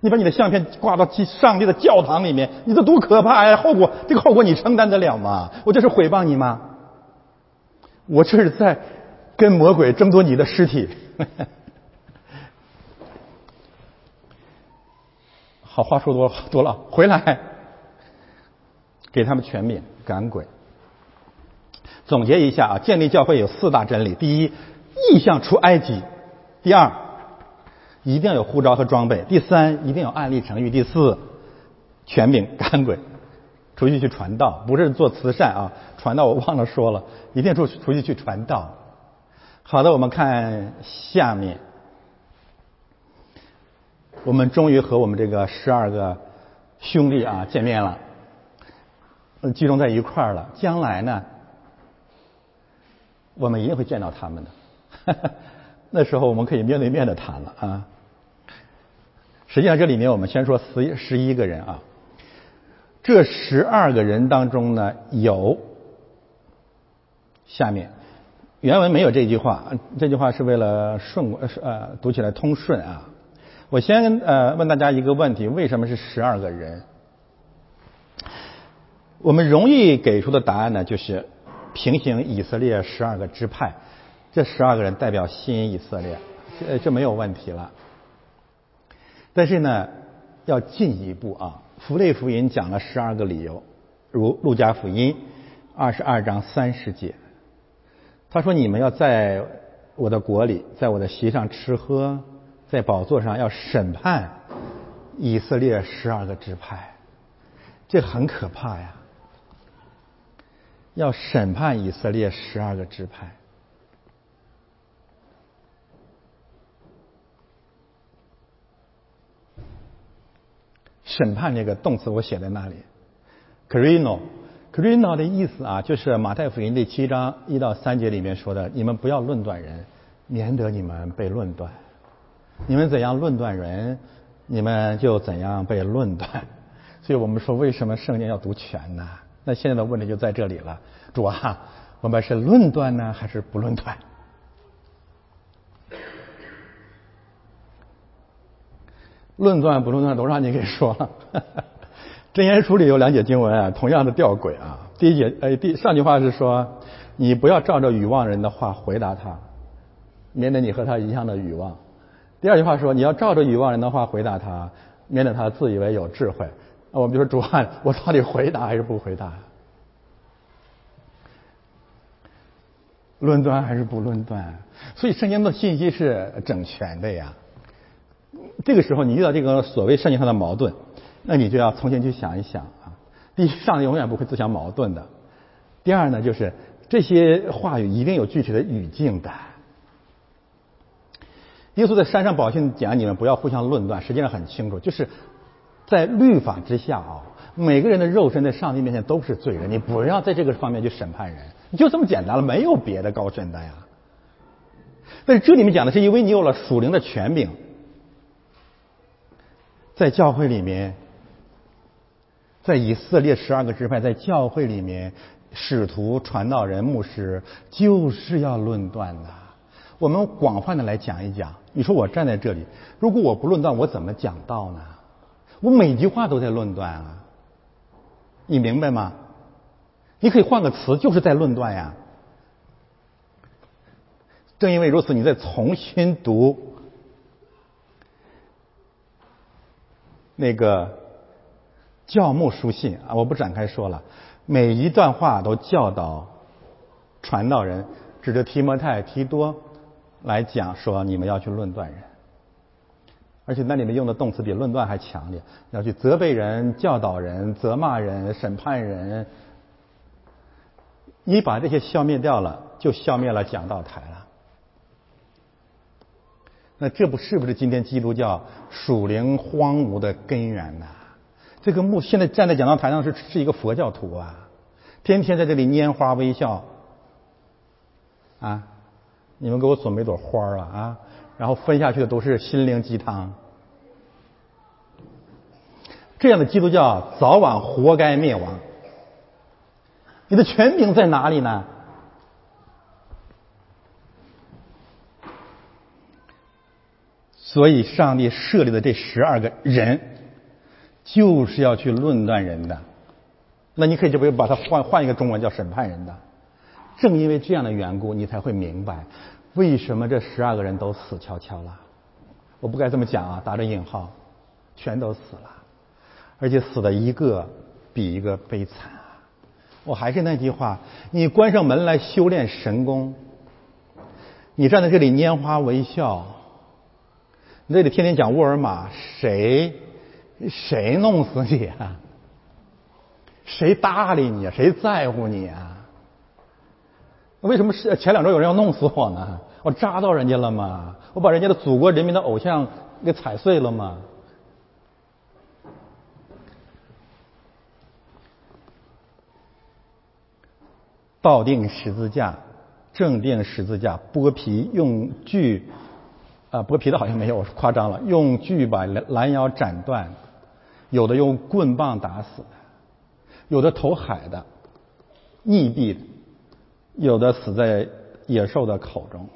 你把你的相片挂到上帝的教堂里面，你这多可怕呀！后果，这个后果你承担得了吗？我这是诽谤你吗？我这是在跟魔鬼争夺你的尸体。好话说多多了，回来给他们全免赶鬼。总结一下啊，建立教会有四大真理：第一，意向出埃及；第二，一定要有护照和装备；第三，一定要案例成语；第四，权柄干鬼，出去去传道，不是做慈善啊，传道我忘了说了，一定出出去去传道。好的，我们看下面，我们终于和我们这个十二个兄弟啊见面了，集中在一块儿了。将来呢？我们一定会见到他们的，那时候我们可以面对面的谈了啊。实际上，这里面我们先说十十一个人啊，这十二个人当中呢，有下面原文没有这句话，这句话是为了顺呃读起来通顺啊。我先呃问大家一个问题：为什么是十二个人？我们容易给出的答案呢，就是。平行以色列十二个支派，这十二个人代表新以色列，这这没有问题了。但是呢，要进一步啊。福类福音讲了十二个理由，如路加福音二十二章三十节，他说：“你们要在我的国里，在我的席上吃喝，在宝座上要审判以色列十二个支派。”这很可怕呀！要审判以色列十二个支派。审判这个动词我写在那里，krino，krino 的意思啊，就是马太福音第七章一到三节里面说的：你们不要论断人，免得你们被论断。你们怎样论断人，你们就怎样被论断。*laughs* 所以我们说，为什么圣经要读全呢？那现在的问题就在这里了，主啊，我们是论断呢，还是不论断？论断不论断都让你给说了。*laughs* 真言书里有两节经文啊，同样的吊诡啊。第一节，哎，第上句话是说，你不要照着愚妄人的话回答他，免得你和他一样的愚妄。第二句话说，你要照着愚妄人的话回答他，免得他自以为有智慧。我们就说，主啊，我到底回答还是不回答？论断还是不论断？所以圣经的信息是整全的呀。这个时候，你遇到这个所谓圣经上的矛盾，那你就要重新去想一想啊。第一，上帝永远不会自相矛盾的；第二呢，就是这些话语一定有具体的语境的。耶稣在山上宝训讲你们不要互相论断，实际上很清楚，就是在律法之下啊，每个人的肉身在上帝面前都是罪人，你不要在这个方面去审判人，就这么简单了，没有别的高深的呀。但是这里面讲的是因为你有了属灵的权柄。在教会里面，在以色列十二个支派，在教会里面，使徒、传道人、牧师就是要论断的。我们广泛的来讲一讲。你说我站在这里，如果我不论断，我怎么讲道呢？我每句话都在论断啊！你明白吗？你可以换个词，就是在论断呀。正因为如此，你再重新读。那个教牧书信啊，我不展开说了。每一段话都教导传道人，指着提摩太、提多来讲说，你们要去论断人，而且那里面用的动词比论断还强烈，要去责备人、教导人、责骂人、审判人。你把这些消灭掉了，就消灭了讲道台了。那这不是不是今天基督教属灵荒芜的根源呐？这个牧现在站在讲道台上是是一个佛教徒啊，天天在这里拈花微笑啊！你们给我准备朵花了啊？然后分下去的都是心灵鸡汤，这样的基督教早晚活该灭亡。你的权柄在哪里呢？所以，上帝设立的这十二个人，就是要去论断人的。那你可以就不用把它换换一个中文叫审判人的。正因为这样的缘故，你才会明白为什么这十二个人都死翘翘了。我不该这么讲啊，打着引号，全都死了，而且死的一个比一个悲惨啊！我还是那句话，你关上门来修炼神功，你站在这里拈花微笑。那里天天讲沃尔玛，谁谁弄死你啊？谁搭理你啊？谁在乎你啊？为什么是前两周有人要弄死我呢？我扎到人家了吗？我把人家的祖国人民的偶像给踩碎了吗？倒钉十字架，正钉十字架，剥皮用锯。啊，剥皮的好像没有，夸张了。用锯把拦腰斩断，有的用棍棒打死，有的投海的，溺毙的，有的死在野兽的口中。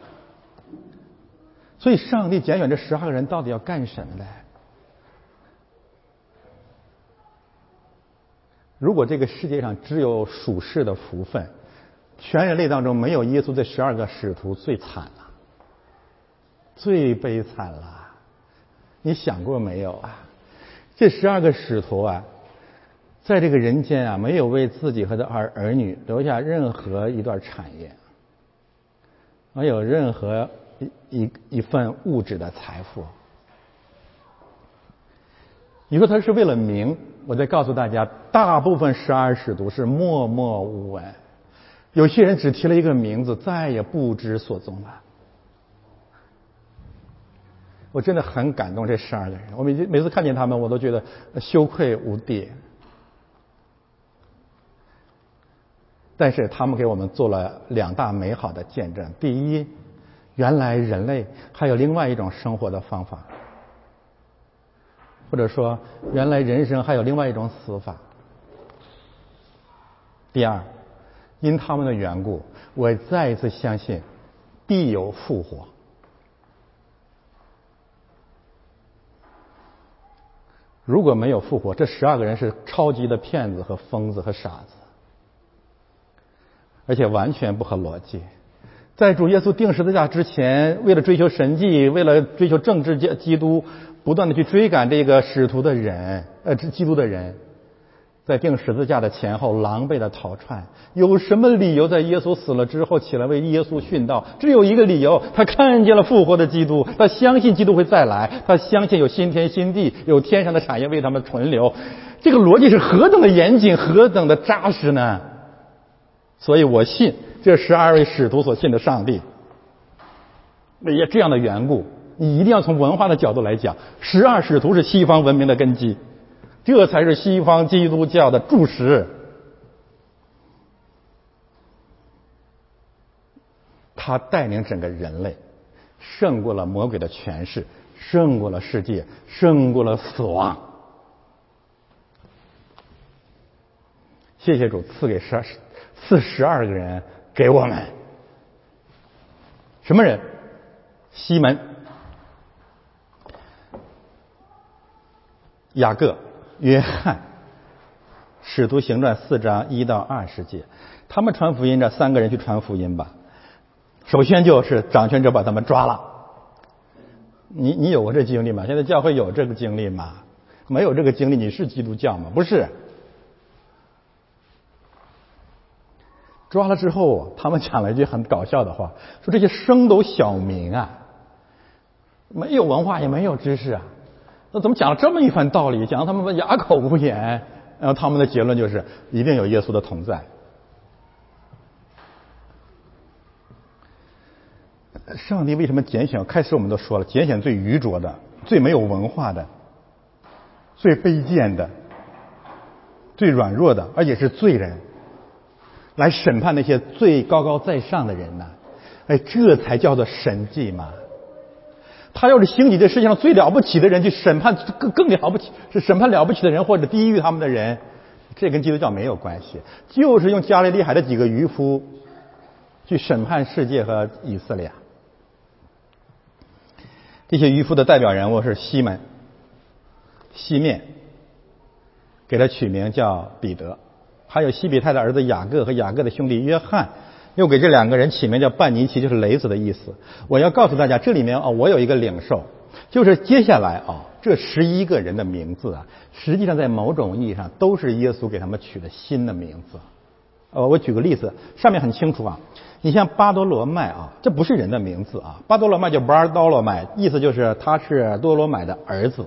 所以，上帝拣选这十二个人到底要干什么呢？如果这个世界上只有属世的福分，全人类当中没有耶稣这十二个使徒，最惨了。最悲惨了，你想过没有啊？这十二个使徒啊，在这个人间啊，没有为自己和的儿儿女留下任何一段产业，没有任何一一一份物质的财富。你说他是为了名？我再告诉大家，大部分十二使徒是默默无闻，有些人只提了一个名字，再也不知所踪了。我真的很感动这十二个人，我每次每次看见他们，我都觉得羞愧无地。但是他们给我们做了两大美好的见证：第一，原来人类还有另外一种生活的方法。或者说，原来人生还有另外一种死法。第二，因他们的缘故，我再一次相信必有复活。如果没有复活，这十二个人是超级的骗子和疯子和傻子，而且完全不合逻辑。在主耶稣定十字架之前，为了追求神迹，为了追求政治基基督。不断的去追赶这个使徒的人，呃，基督的人，在钉十字架的前后狼狈的逃窜。有什么理由在耶稣死了之后起来为耶稣殉道？只有一个理由：他看见了复活的基督，他相信基督会再来，他相信有新天新地，有天上的产业为他们存留。这个逻辑是何等的严谨，何等的扎实呢？所以我信这十二位使徒所信的上帝。那也这样的缘故。你一定要从文化的角度来讲，十二使徒是西方文明的根基，这才是西方基督教的柱石。他带领整个人类，胜过了魔鬼的权势，胜过了世界，胜过了死亡。谢谢主赐给十二赐十二个人给我们，什么人？西门。雅各、约翰，《使徒行传》四章一到二十节，他们传福音，这三个人去传福音吧。首先就是掌权者把他们抓了。你你有过这经历吗？现在教会有这个经历吗？没有这个经历，你是基督教吗？不是。抓了之后，他们讲了一句很搞笑的话，说这些升斗小民啊，没有文化，也没有知识啊。那怎么讲了这么一番道理？讲的他们哑口无言，然后他们的结论就是一定有耶稣的同在。上帝为什么拣选？开始我们都说了，拣选最愚拙的、最没有文化的、最卑贱的、最软弱的，而且是罪人，来审判那些最高高在上的人呢？哎，这才叫做神迹嘛！他要是兴起这世界上最了不起的人去审判更更了不起，是审判了不起的人或者低于他们的人，这跟基督教没有关系，就是用加利利海的几个渔夫去审判世界和以色列。这些渔夫的代表人物是西门、西面，给他取名叫彼得，还有西比泰的儿子雅各和雅各的兄弟约翰。又给这两个人起名叫半尼奇，就是雷子的意思。我要告诉大家，这里面啊，我有一个领受，就是接下来啊，这十一个人的名字啊，实际上在某种意义上都是耶稣给他们取的新的名字。呃，我举个例子，上面很清楚啊，你像巴多罗麦啊，这不是人的名字啊，巴多罗麦叫巴尔多罗麦，意思就是他是多罗买的儿子。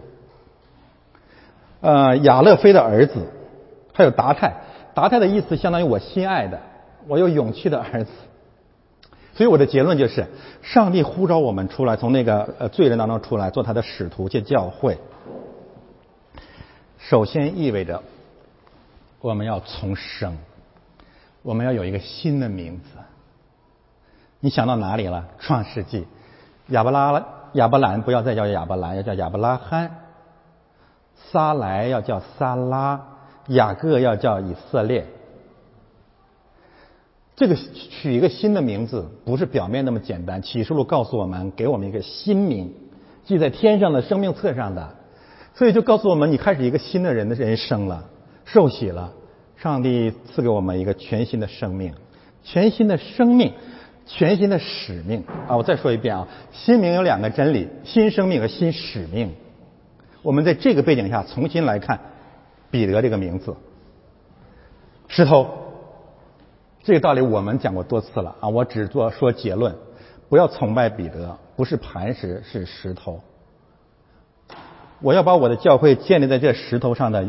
呃，亚勒菲的儿子，还有达泰，达泰的意思相当于我心爱的。我有勇气的儿子，所以我的结论就是：上帝呼召我们出来，从那个呃罪人当中出来，做他的使徒，去教会。首先意味着我们要重生，我们要有一个新的名字。你想到哪里了？创世纪，亚伯拉亚伯兰不要再叫亚伯兰，要叫亚伯拉罕；撒莱要叫撒拉，雅各要叫以色列。这个取一个新的名字，不是表面那么简单。启示录告诉我们，给我们一个新名，记在天上的生命册上的，所以就告诉我们，你开始一个新的人的人生了，受洗了，上帝赐给我们一个全新的生命，全新的生命，全新的使命啊！我再说一遍啊，新名有两个真理：新生命和新使命。我们在这个背景下重新来看彼得这个名字，石头。这个道理我们讲过多次了啊，我只做说结论，不要崇拜彼得，不是磐石，是石头。我要把我的教会建立在这石头上的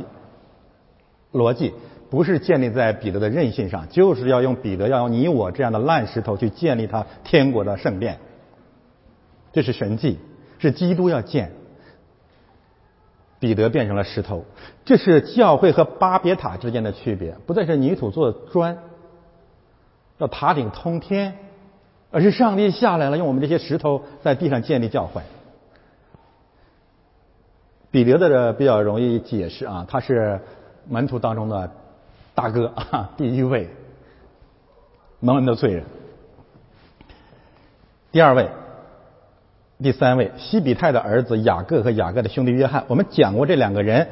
逻辑，不是建立在彼得的韧性上，就是要用彼得，要用你我这样的烂石头去建立他天国的圣殿。这是神迹，是基督要建。彼得变成了石头，这是教会和巴别塔之间的区别，不再是泥土做的砖，要塔顶通天，而是上帝下来了，用我们这些石头在地上建立教会。彼得的比较容易解释啊，他是门徒当中的大哥 *laughs* 啊，第一位蒙恩的罪人。第二位、第三位，西比泰的儿子雅各和雅各的兄弟约翰，我们讲过这两个人，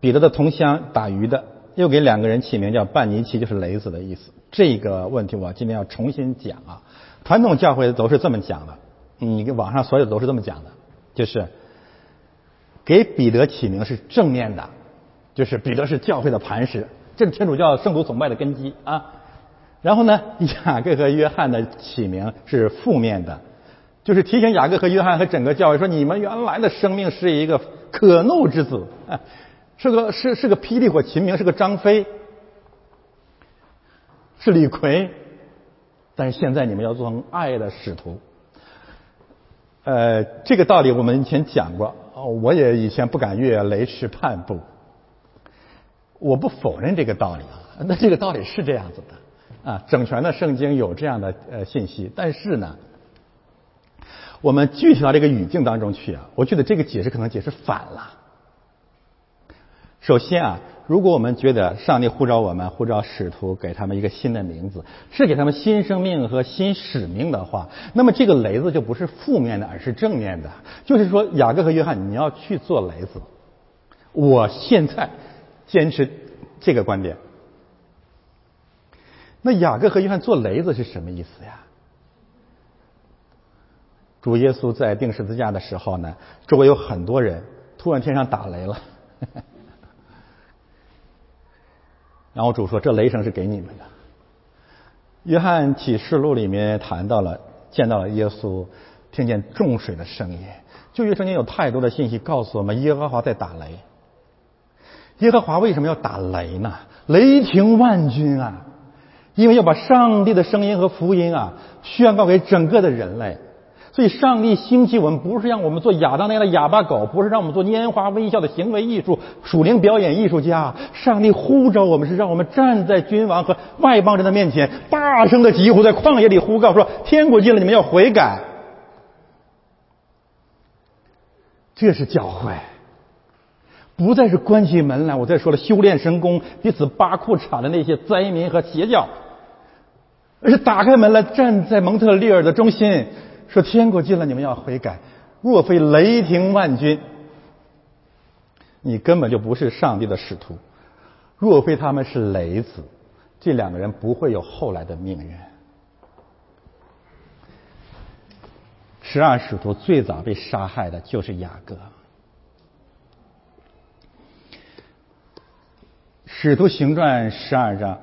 彼得的同乡打鱼的，又给两个人起名叫半尼奇，就是雷子的意思。这个问题我今天要重新讲啊，传统教会都是这么讲的，你网上所有都是这么讲的，就是。给彼得起名是正面的，就是彼得是教会的磐石，这是天主教圣徒崇拜的根基啊。然后呢，雅各和约翰的起名是负面的，就是提醒雅各和约翰和整个教会说：你们原来的生命是一个可怒之子，是个是是个霹雳火秦明，是个张飞，是李逵，但是现在你们要做成爱的使徒。呃，这个道理我们以前讲过。哦，我也以前不敢越雷池半步。我不否认这个道理啊，那这个道理是这样子的啊，整全的圣经有这样的呃信息，但是呢，我们具体到这个语境当中去啊，我觉得这个解释可能解释反了。首先啊。如果我们觉得上帝呼召我们，呼召使徒给他们一个新的名字，是给他们新生命和新使命的话，那么这个雷子就不是负面的，而是正面的。就是说，雅各和约翰，你要去做雷子。我现在坚持这个观点。那雅各和约翰做雷子是什么意思呀？主耶稣在钉十字架的时候呢，周围有很多人，突然天上打雷了。然后主说：“这雷声是给你们的。”约翰启示录里面谈到了，见到了耶稣，听见众水的声音。旧约圣经有太多的信息告诉我们，耶和华在打雷。耶和华为什么要打雷呢？雷霆万钧啊！因为要把上帝的声音和福音啊宣告给整个的人类。所以，上帝兴起我们，不是让我们做亚当那样的哑巴狗，不是让我们做拈花微笑的行为艺术、属灵表演艺术家。上帝呼召我们，是让我们站在君王和外邦人的面前，大声的疾呼，在旷野里呼告说：“天国近了，你们要悔改。”这是教会，不再是关起门来。我再说了，修炼神功、彼此扒裤衩的那些灾民和邪教，而是打开门来，站在蒙特利尔的中心。说天国近了，你们要悔改。若非雷霆万钧，你根本就不是上帝的使徒。若非他们是雷子，这两个人不会有后来的命运。十二使徒最早被杀害的就是雅各。使徒行传十二章，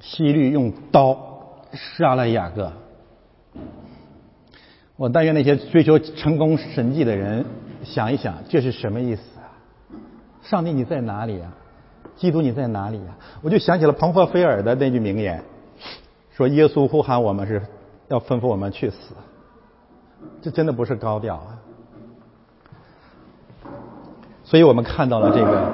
希律用刀杀了雅各。我但愿那些追求成功神迹的人想一想，这是什么意思啊？上帝你在哪里啊？基督你在哪里啊？我就想起了彭霍菲尔的那句名言，说耶稣呼喊我们是要吩咐我们去死，这真的不是高调啊。所以我们看到了这个，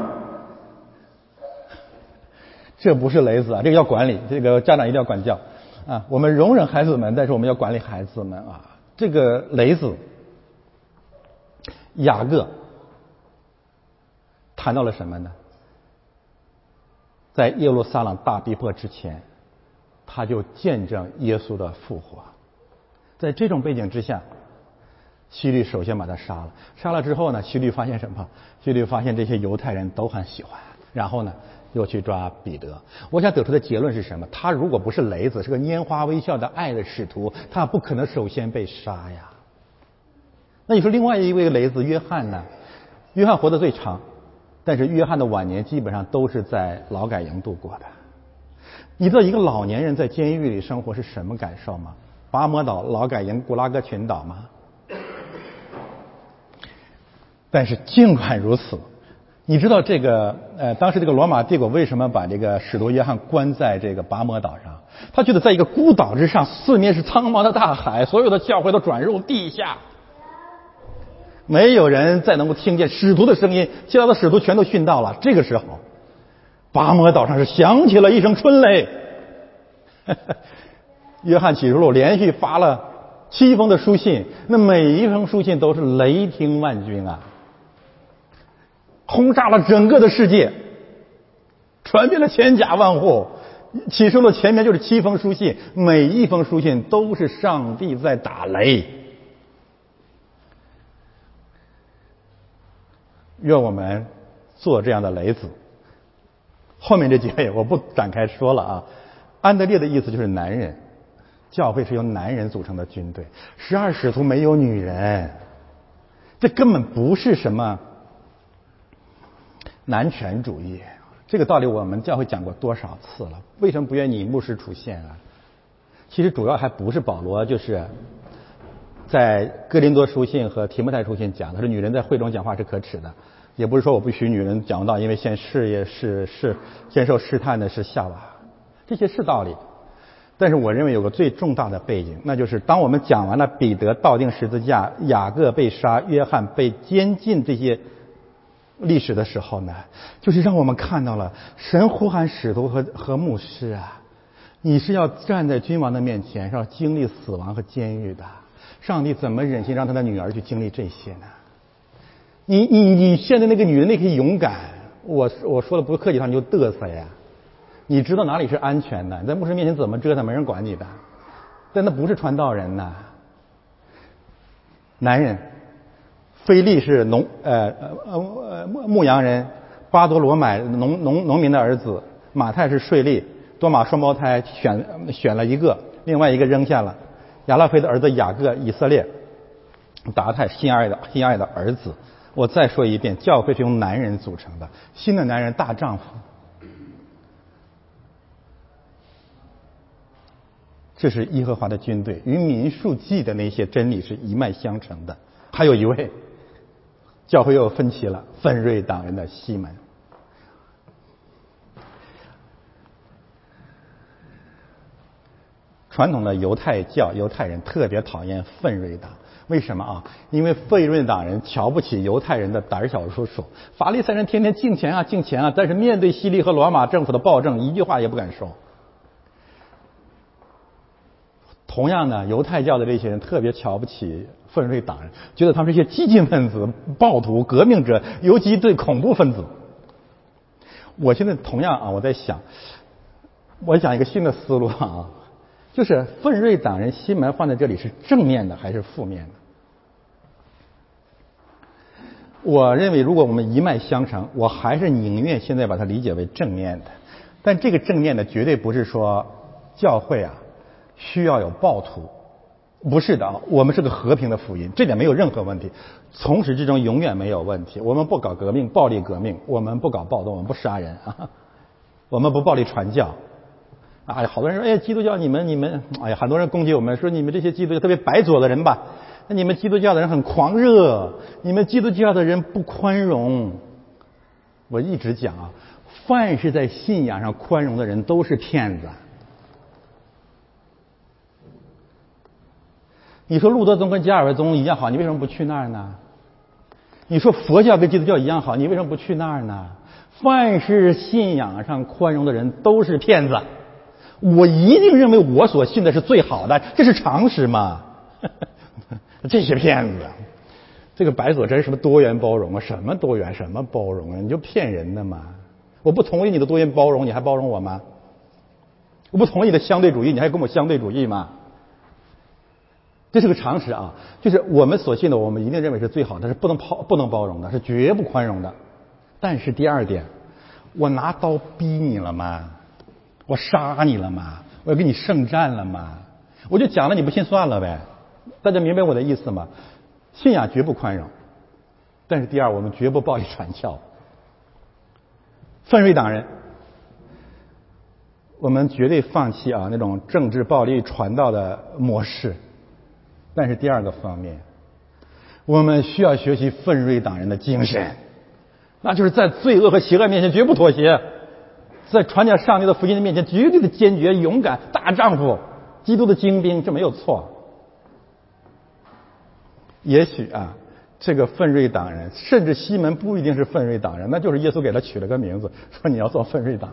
这不是雷子啊，这个要管理，这个家长一定要管教啊。我们容忍孩子们，但是我们要管理孩子们啊。这个雷子雅各谈到了什么呢？在耶路撒冷大逼迫之前，他就见证耶稣的复活。在这种背景之下，希律首先把他杀了。杀了之后呢，希律发现什么？希律发现这些犹太人都很喜欢。然后呢？又去抓彼得，我想得出的结论是什么？他如果不是雷子，是个拈花微笑的爱的使徒，他不可能首先被杀呀。那你说另外一位雷子约翰呢？约翰活得最长，但是约翰的晚年基本上都是在劳改营度过的。你知道一个老年人在监狱里生活是什么感受吗？拔摩岛劳改营、古拉格群岛吗？但是尽管如此，你知道这个呃，当时这个罗马帝国为什么把这个使徒约翰关在这个拔摩岛上？他觉得在一个孤岛之上，四面是苍茫的大海，所有的教会都转入地下，没有人再能够听见使徒的声音，其他的使徒全都殉道了。这个时候，拔摩岛上是响起了一声春雷。*laughs* 约翰启示录连续发了七封的书信，那每一封书信都是雷霆万钧啊，轰炸了整个的世界，传遍了千家万户。启示录前面就是七封书信，每一封书信都是上帝在打雷。愿我们做这样的雷子。后面这几位 *laughs* 我不展开说了啊。安德烈的意思就是男人，教会是由男人组成的军队，十二使徒没有女人，这根本不是什么男权主义。这个道理我们教会讲过多少次了？为什么不愿意牧师出现啊？其实主要还不是保罗，就是在哥林多书信和提摩太书信讲，他说女人在会中讲话是可耻的，也不是说我不许女人讲道，因为现事业是是先受试探的是夏娃，这些是道理。但是我认为有个最重大的背景，那就是当我们讲完了彼得倒定十字架、雅各被杀、约翰被监禁这些。历史的时候呢，就是让我们看到了神呼喊使徒和和牧师啊，你是要站在君王的面前，是要经历死亡和监狱的。上帝怎么忍心让他的女儿去经历这些呢？你你你现在那个女人那颗勇敢，我我说的不客气，话你就嘚瑟呀。你知道哪里是安全的？你在牧师面前怎么折腾，没人管你的。但那不是传道人呐，男人。菲利是农呃呃呃牧牧羊人，巴多罗买农农农民的儿子，马太是税吏，多马双胞胎选选了一个，另外一个扔下了，亚拉菲的儿子雅各以色列，达太心爱的心爱的儿子。我再说一遍，教会是由男人组成的，新的男人大丈夫，这是耶和华的军队，与民数记的那些真理是一脉相承的。还有一位。教会又分歧了，奋锐党人的西门。传统的犹太教犹太人特别讨厌愤锐党，为什么啊？因为愤锐党人瞧不起犹太人的胆小叔叔。法利赛人天天敬钱啊敬钱啊，但是面对希利和罗马政府的暴政，一句话也不敢说。同样呢，犹太教的这些人特别瞧不起。愤锐党人觉得他们是一些激进分子、暴徒、革命者，尤其对恐怖分子。我现在同样啊，我在想，我讲一个新的思路啊，就是愤锐党人西门放在这里是正面的还是负面的？我认为，如果我们一脉相承，我还是宁愿现在把它理解为正面的。但这个正面的绝对不是说教会啊需要有暴徒。不是的，我们是个和平的福音，这点没有任何问题，从始至终永远没有问题。我们不搞革命、暴力革命，我们不搞暴动，我们不杀人啊，*laughs* 我们不暴力传教。哎，好多人说，哎，基督教你们你们，哎呀，很多人攻击我们，说你们这些基督教特别白左的人吧，那你们基督教的人很狂热，你们基督教的人不宽容。我一直讲啊，凡是在信仰上宽容的人都是骗子。你说路德宗跟加尔文宗一样好，你为什么不去那儿呢？你说佛教跟基督教一样好，你为什么不去那儿呢？凡是信仰上宽容的人都是骗子。我一定认为我所信的是最好的，这是常识嘛？*laughs* 这些骗子，这个白左真什么多元包容啊？什么多元？什么包容啊？你就骗人的嘛？我不同意你的多元包容，你还包容我吗？我不同意你的相对主义，你还跟我相对主义吗？这是个常识啊，就是我们所信的，我们一定认为是最好的，是不能包不能包容的，是绝不宽容的。但是第二点，我拿刀逼你了吗？我杀你了吗？我要跟你圣战了吗？我就讲了，你不信算了呗。大家明白我的意思吗？信仰绝不宽容，但是第二，我们绝不暴力传教。奋锐党人，我们绝对放弃啊那种政治暴力传道的模式。但是第二个方面，我们需要学习奋锐党人的精神，那就是在罪恶和邪恶面前绝不妥协，在传讲上帝的福音的面前绝对的坚决、勇敢、大丈夫，基督的精兵，这没有错。也许啊，这个奋锐党人，甚至西门不一定是奋锐党人，那就是耶稣给他取了个名字，说你要做奋锐党。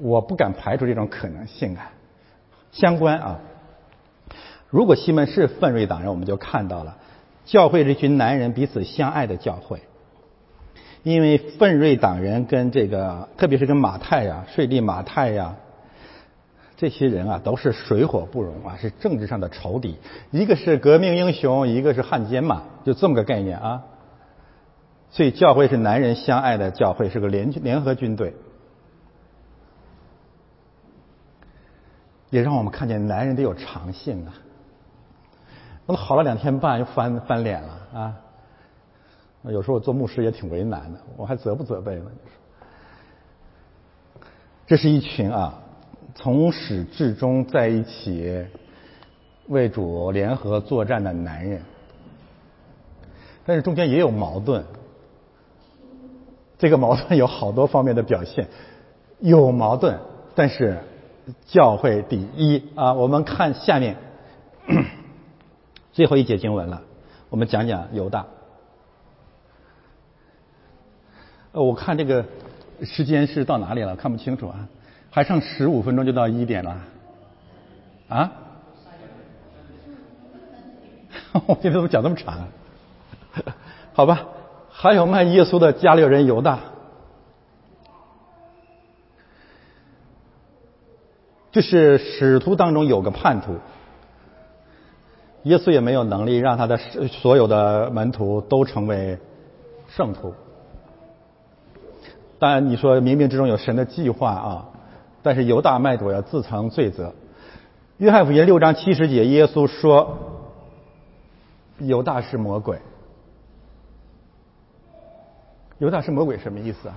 我不敢排除这种可能性啊。相关啊。如果西门是奋锐党人，我们就看到了教会这群男人彼此相爱的教会。因为奋锐党人跟这个，特别是跟马太呀、税吏马太呀，这些人啊，都是水火不容啊，是政治上的仇敌。一个是革命英雄，一个是汉奸嘛，就这么个概念啊。所以教会是男人相爱的教会，是个联联合军队。也让我们看见男人得有长性啊。都好了两天半又翻翻脸了啊！有时候我做牧师也挺为难的，我还责不责备呢？这是一群啊，从始至终在一起为主联合作战的男人，但是中间也有矛盾。这个矛盾有好多方面的表现，有矛盾，但是教会第一啊！我们看下面。最后一节经文了，我们讲讲犹大。呃，我看这个时间是到哪里了？看不清楚啊，还剩十五分钟就到一点了。啊？*laughs* 我今天怎么讲这么长？*laughs* 好吧，还有卖耶稣的加略人犹大，就是使徒当中有个叛徒。耶稣也没有能力让他的所有的门徒都成为圣徒。当然，你说冥冥之中有神的计划啊，但是犹大卖主要自承罪责。约翰福音六章七十节，耶稣说犹大是魔鬼。犹大是魔鬼什么意思啊？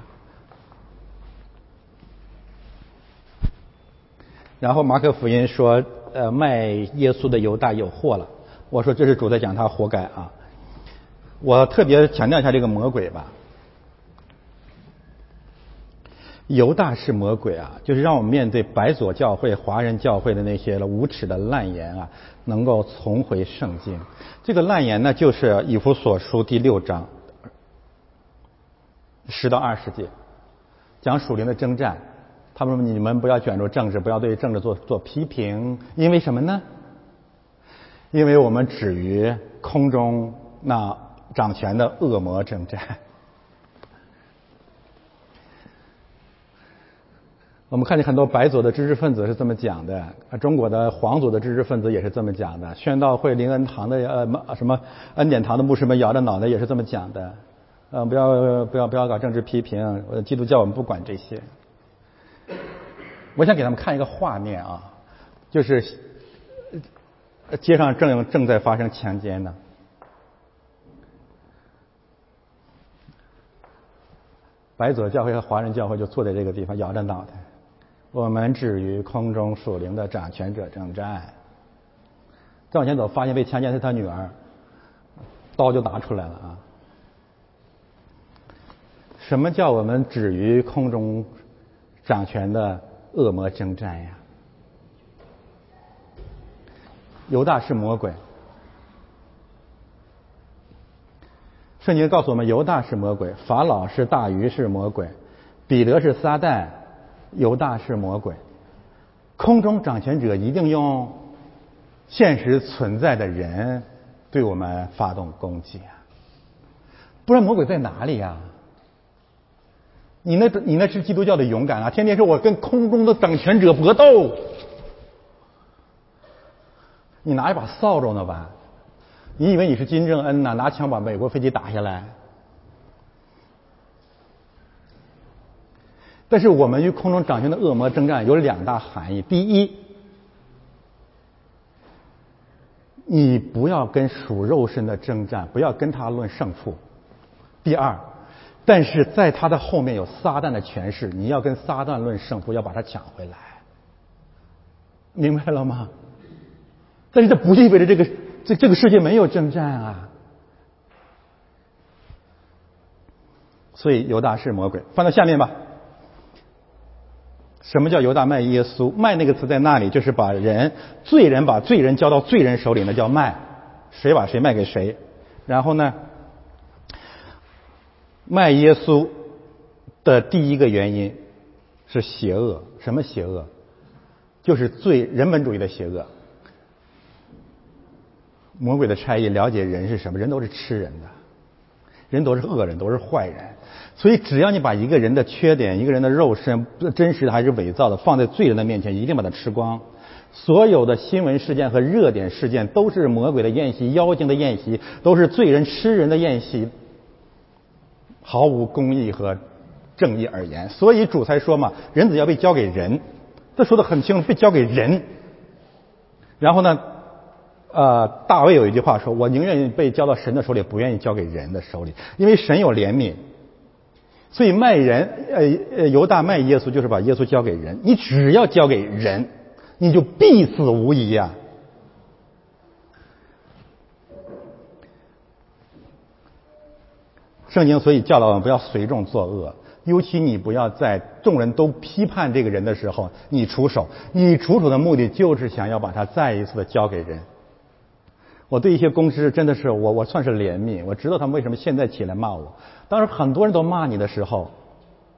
然后马可福音说，呃，卖耶稣的犹大有祸了。我说这是主在讲他活该啊！我特别强调一下这个魔鬼吧。犹大是魔鬼啊，就是让我们面对白左教会、华人教会的那些了无耻的烂言啊，能够重回圣经。这个烂言呢，就是以弗所书第六章十到二十节，讲属灵的征战。他们说你们不要卷入政治，不要对政治做做批评，因为什么呢？因为我们止于空中那掌权的恶魔征战。*laughs* 我们看见很多白左的知识分子是这么讲的，中国的黄左的知识分子也是这么讲的，宣道会灵恩堂的呃什么恩典堂的牧师们摇着脑袋也是这么讲的。呃，不要不要不要搞政治批评，基督教我们不管这些。我想给他们看一个画面啊，就是。街上正正在发生强奸呢，白左教会和华人教会就坐在这个地方摇着脑袋。我们止于空中属灵的掌权者征战。再往前走，发现被强奸是他女儿，刀就拿出来了啊！什么叫我们止于空中掌权的恶魔征战呀？犹大是魔鬼，圣经告诉我们，犹大是魔鬼，法老是大鱼是魔鬼，彼得是撒旦，犹大是魔鬼。空中掌权者一定用现实存在的人对我们发动攻击啊！不然魔鬼在哪里呀？你那，你那是基督教的勇敢啊！天天说我跟空中的掌权者搏斗。你拿一把扫帚呢吧？你以为你是金正恩呢？拿枪把美国飞机打下来？但是我们与空中掌权的恶魔征战有两大含义：第一，你不要跟属肉身的征战，不要跟他论胜负；第二，但是在他的后面有撒旦的权势，你要跟撒旦论胜负，要把他抢回来，明白了吗？但是这不意味着这个这这个世界没有征战啊。所以犹大是魔鬼，放到下面吧。什么叫犹大卖耶稣？卖那个词在那里，就是把人罪人把罪人交到罪人手里，那叫卖。谁把谁卖给谁？然后呢？卖耶稣的第一个原因是邪恶。什么邪恶？就是罪人本主义的邪恶。魔鬼的差异，了解人是什么？人都是吃人的，人都是恶人，都是坏人。所以，只要你把一个人的缺点、一个人的肉身，真实的还是伪造的，放在罪人的面前，一定把它吃光。所有的新闻事件和热点事件，都是魔鬼的宴席、妖精的宴席，都是罪人吃人的宴席，毫无公义和正义而言。所以主才说嘛，人子要被交给人，这说的很清楚，被交给人。然后呢，呃，大卫有一句话说：“我宁愿被交到神的手里，不愿意交给人的手里，因为神有怜悯。”所以卖人，呃呃，犹大卖耶稣就是把耶稣交给人。你只要交给人，你就必死无疑呀。圣经所以教导我们不要随众作恶，尤其你不要在众人都批判这个人的时候，你出手。你出手的目的就是想要把他再一次的交给人。我对一些公知真的是我我算是怜悯，我知道他们为什么现在起来骂我。当时很多人都骂你的时候，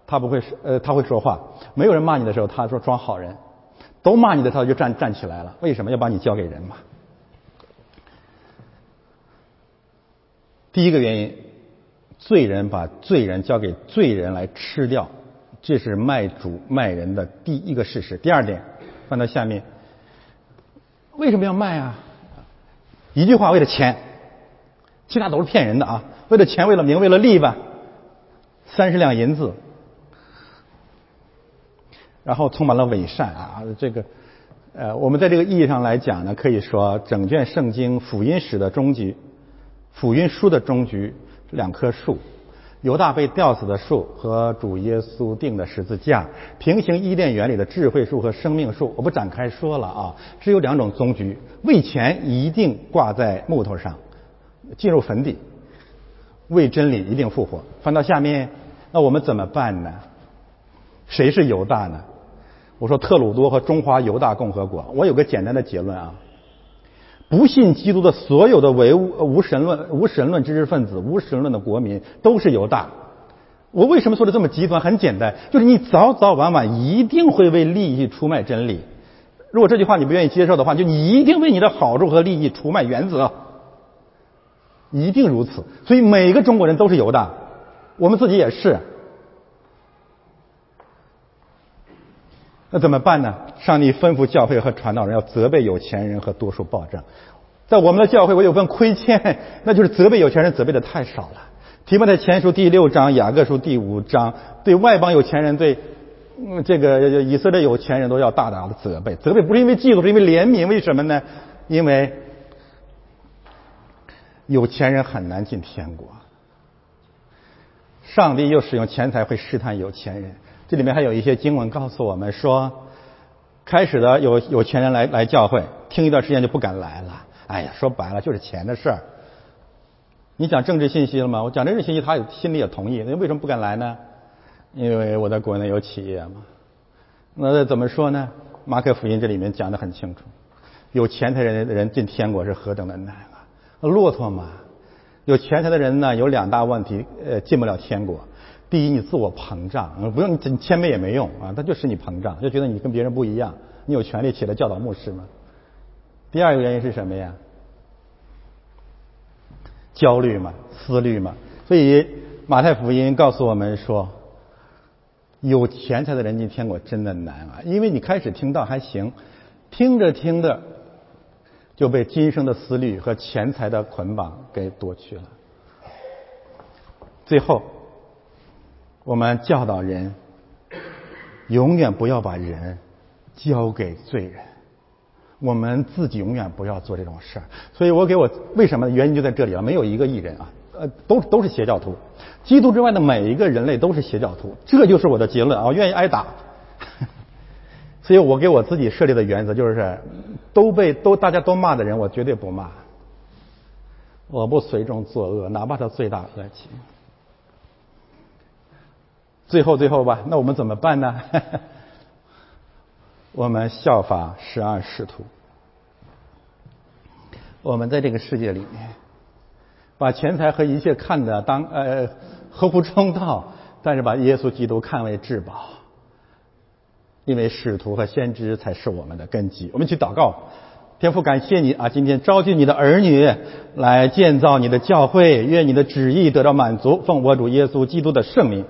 他不会呃他会说话；没有人骂你的时候，他说装好人。都骂你的他就站站起来了。为什么要把你交给人嘛？第一个原因，罪人把罪人交给罪人来吃掉，这是卖主卖人的第一个事实。第二点，放到下面，为什么要卖啊？一句话，为了钱，其他都是骗人的啊！为了钱，为了名，为了利吧。三十两银子，然后充满了伪善啊！这个，呃，我们在这个意义上来讲呢，可以说整卷圣经福音史的终局，福音书的终局，两棵树。犹大被吊死的树和主耶稣定的十字架，平行伊甸园里的智慧树和生命树，我不展开说了啊。只有两种终局：为钱一定挂在木头上，进入坟地；为真理一定复活。翻到下面，那我们怎么办呢？谁是犹大呢？我说特鲁多和中华犹大共和国。我有个简单的结论啊。不信基督的所有的唯物无神论无神论知识分子无神论的国民都是犹大。我为什么说的这么极端？很简单，就是你早早晚晚一定会为利益出卖真理。如果这句话你不愿意接受的话，就你一定为你的好处和利益出卖原则，一定如此。所以每个中国人都是犹大，我们自己也是。那怎么办呢？上帝吩咐教会和传道人要责备有钱人和多数暴政。在我们的教会，我有份亏欠，那就是责备有钱人责备的太少了。提摩太前书第六章、雅各书第五章，对外邦有钱人、对这个以色列有钱人都要大大的责备。责备不是因为嫉妒，是因为怜悯。为什么呢？因为有钱人很难进天国。上帝又使用钱财会试探有钱人。这里面还有一些经文告诉我们说，开始的有有钱人来来教会，听一段时间就不敢来了。哎呀，说白了就是钱的事儿。你讲政治信息了吗？我讲政治信息，他也心里也同意。那为什么不敢来呢？因为我在国内有企业嘛。那怎么说呢？马可福音这里面讲的很清楚，有钱财人的人进天国是何等的难啊！骆驼嘛，有钱财的人呢有两大问题，呃，进不了天国。第一，你自我膨胀，不用你谦卑也没用啊，他就使你膨胀，就觉得你跟别人不一样，你有权利起来教导牧师吗？第二个原因是什么呀？焦虑嘛，思虑嘛。所以马太福音告诉我们说，有钱财的人进天国真的难啊，因为你开始听到还行，听着听着就被今生的思虑和钱财的捆绑给夺去了，最后。我们教导人，永远不要把人交给罪人。我们自己永远不要做这种事儿。所以我给我为什么原因就在这里了。没有一个艺人啊，呃，都都是邪教徒。基督之外的每一个人类都是邪教徒，这就是我的结论啊！愿意挨打。*laughs* 所以我给我自己设立的原则就是，都被都大家都骂的人，我绝对不骂。我不随众作恶，哪怕他罪大恶极。最后，最后吧，那我们怎么办呢？*laughs* 我们效法十二使徒。我们在这个世界里面，把钱财和一切看的当呃合乎中道，但是把耶稣基督看为至宝，因为使徒和先知才是我们的根基。我们去祷告，天父感谢你啊！今天召集你的儿女来建造你的教会，愿你的旨意得到满足。奉我主耶稣基督的圣名。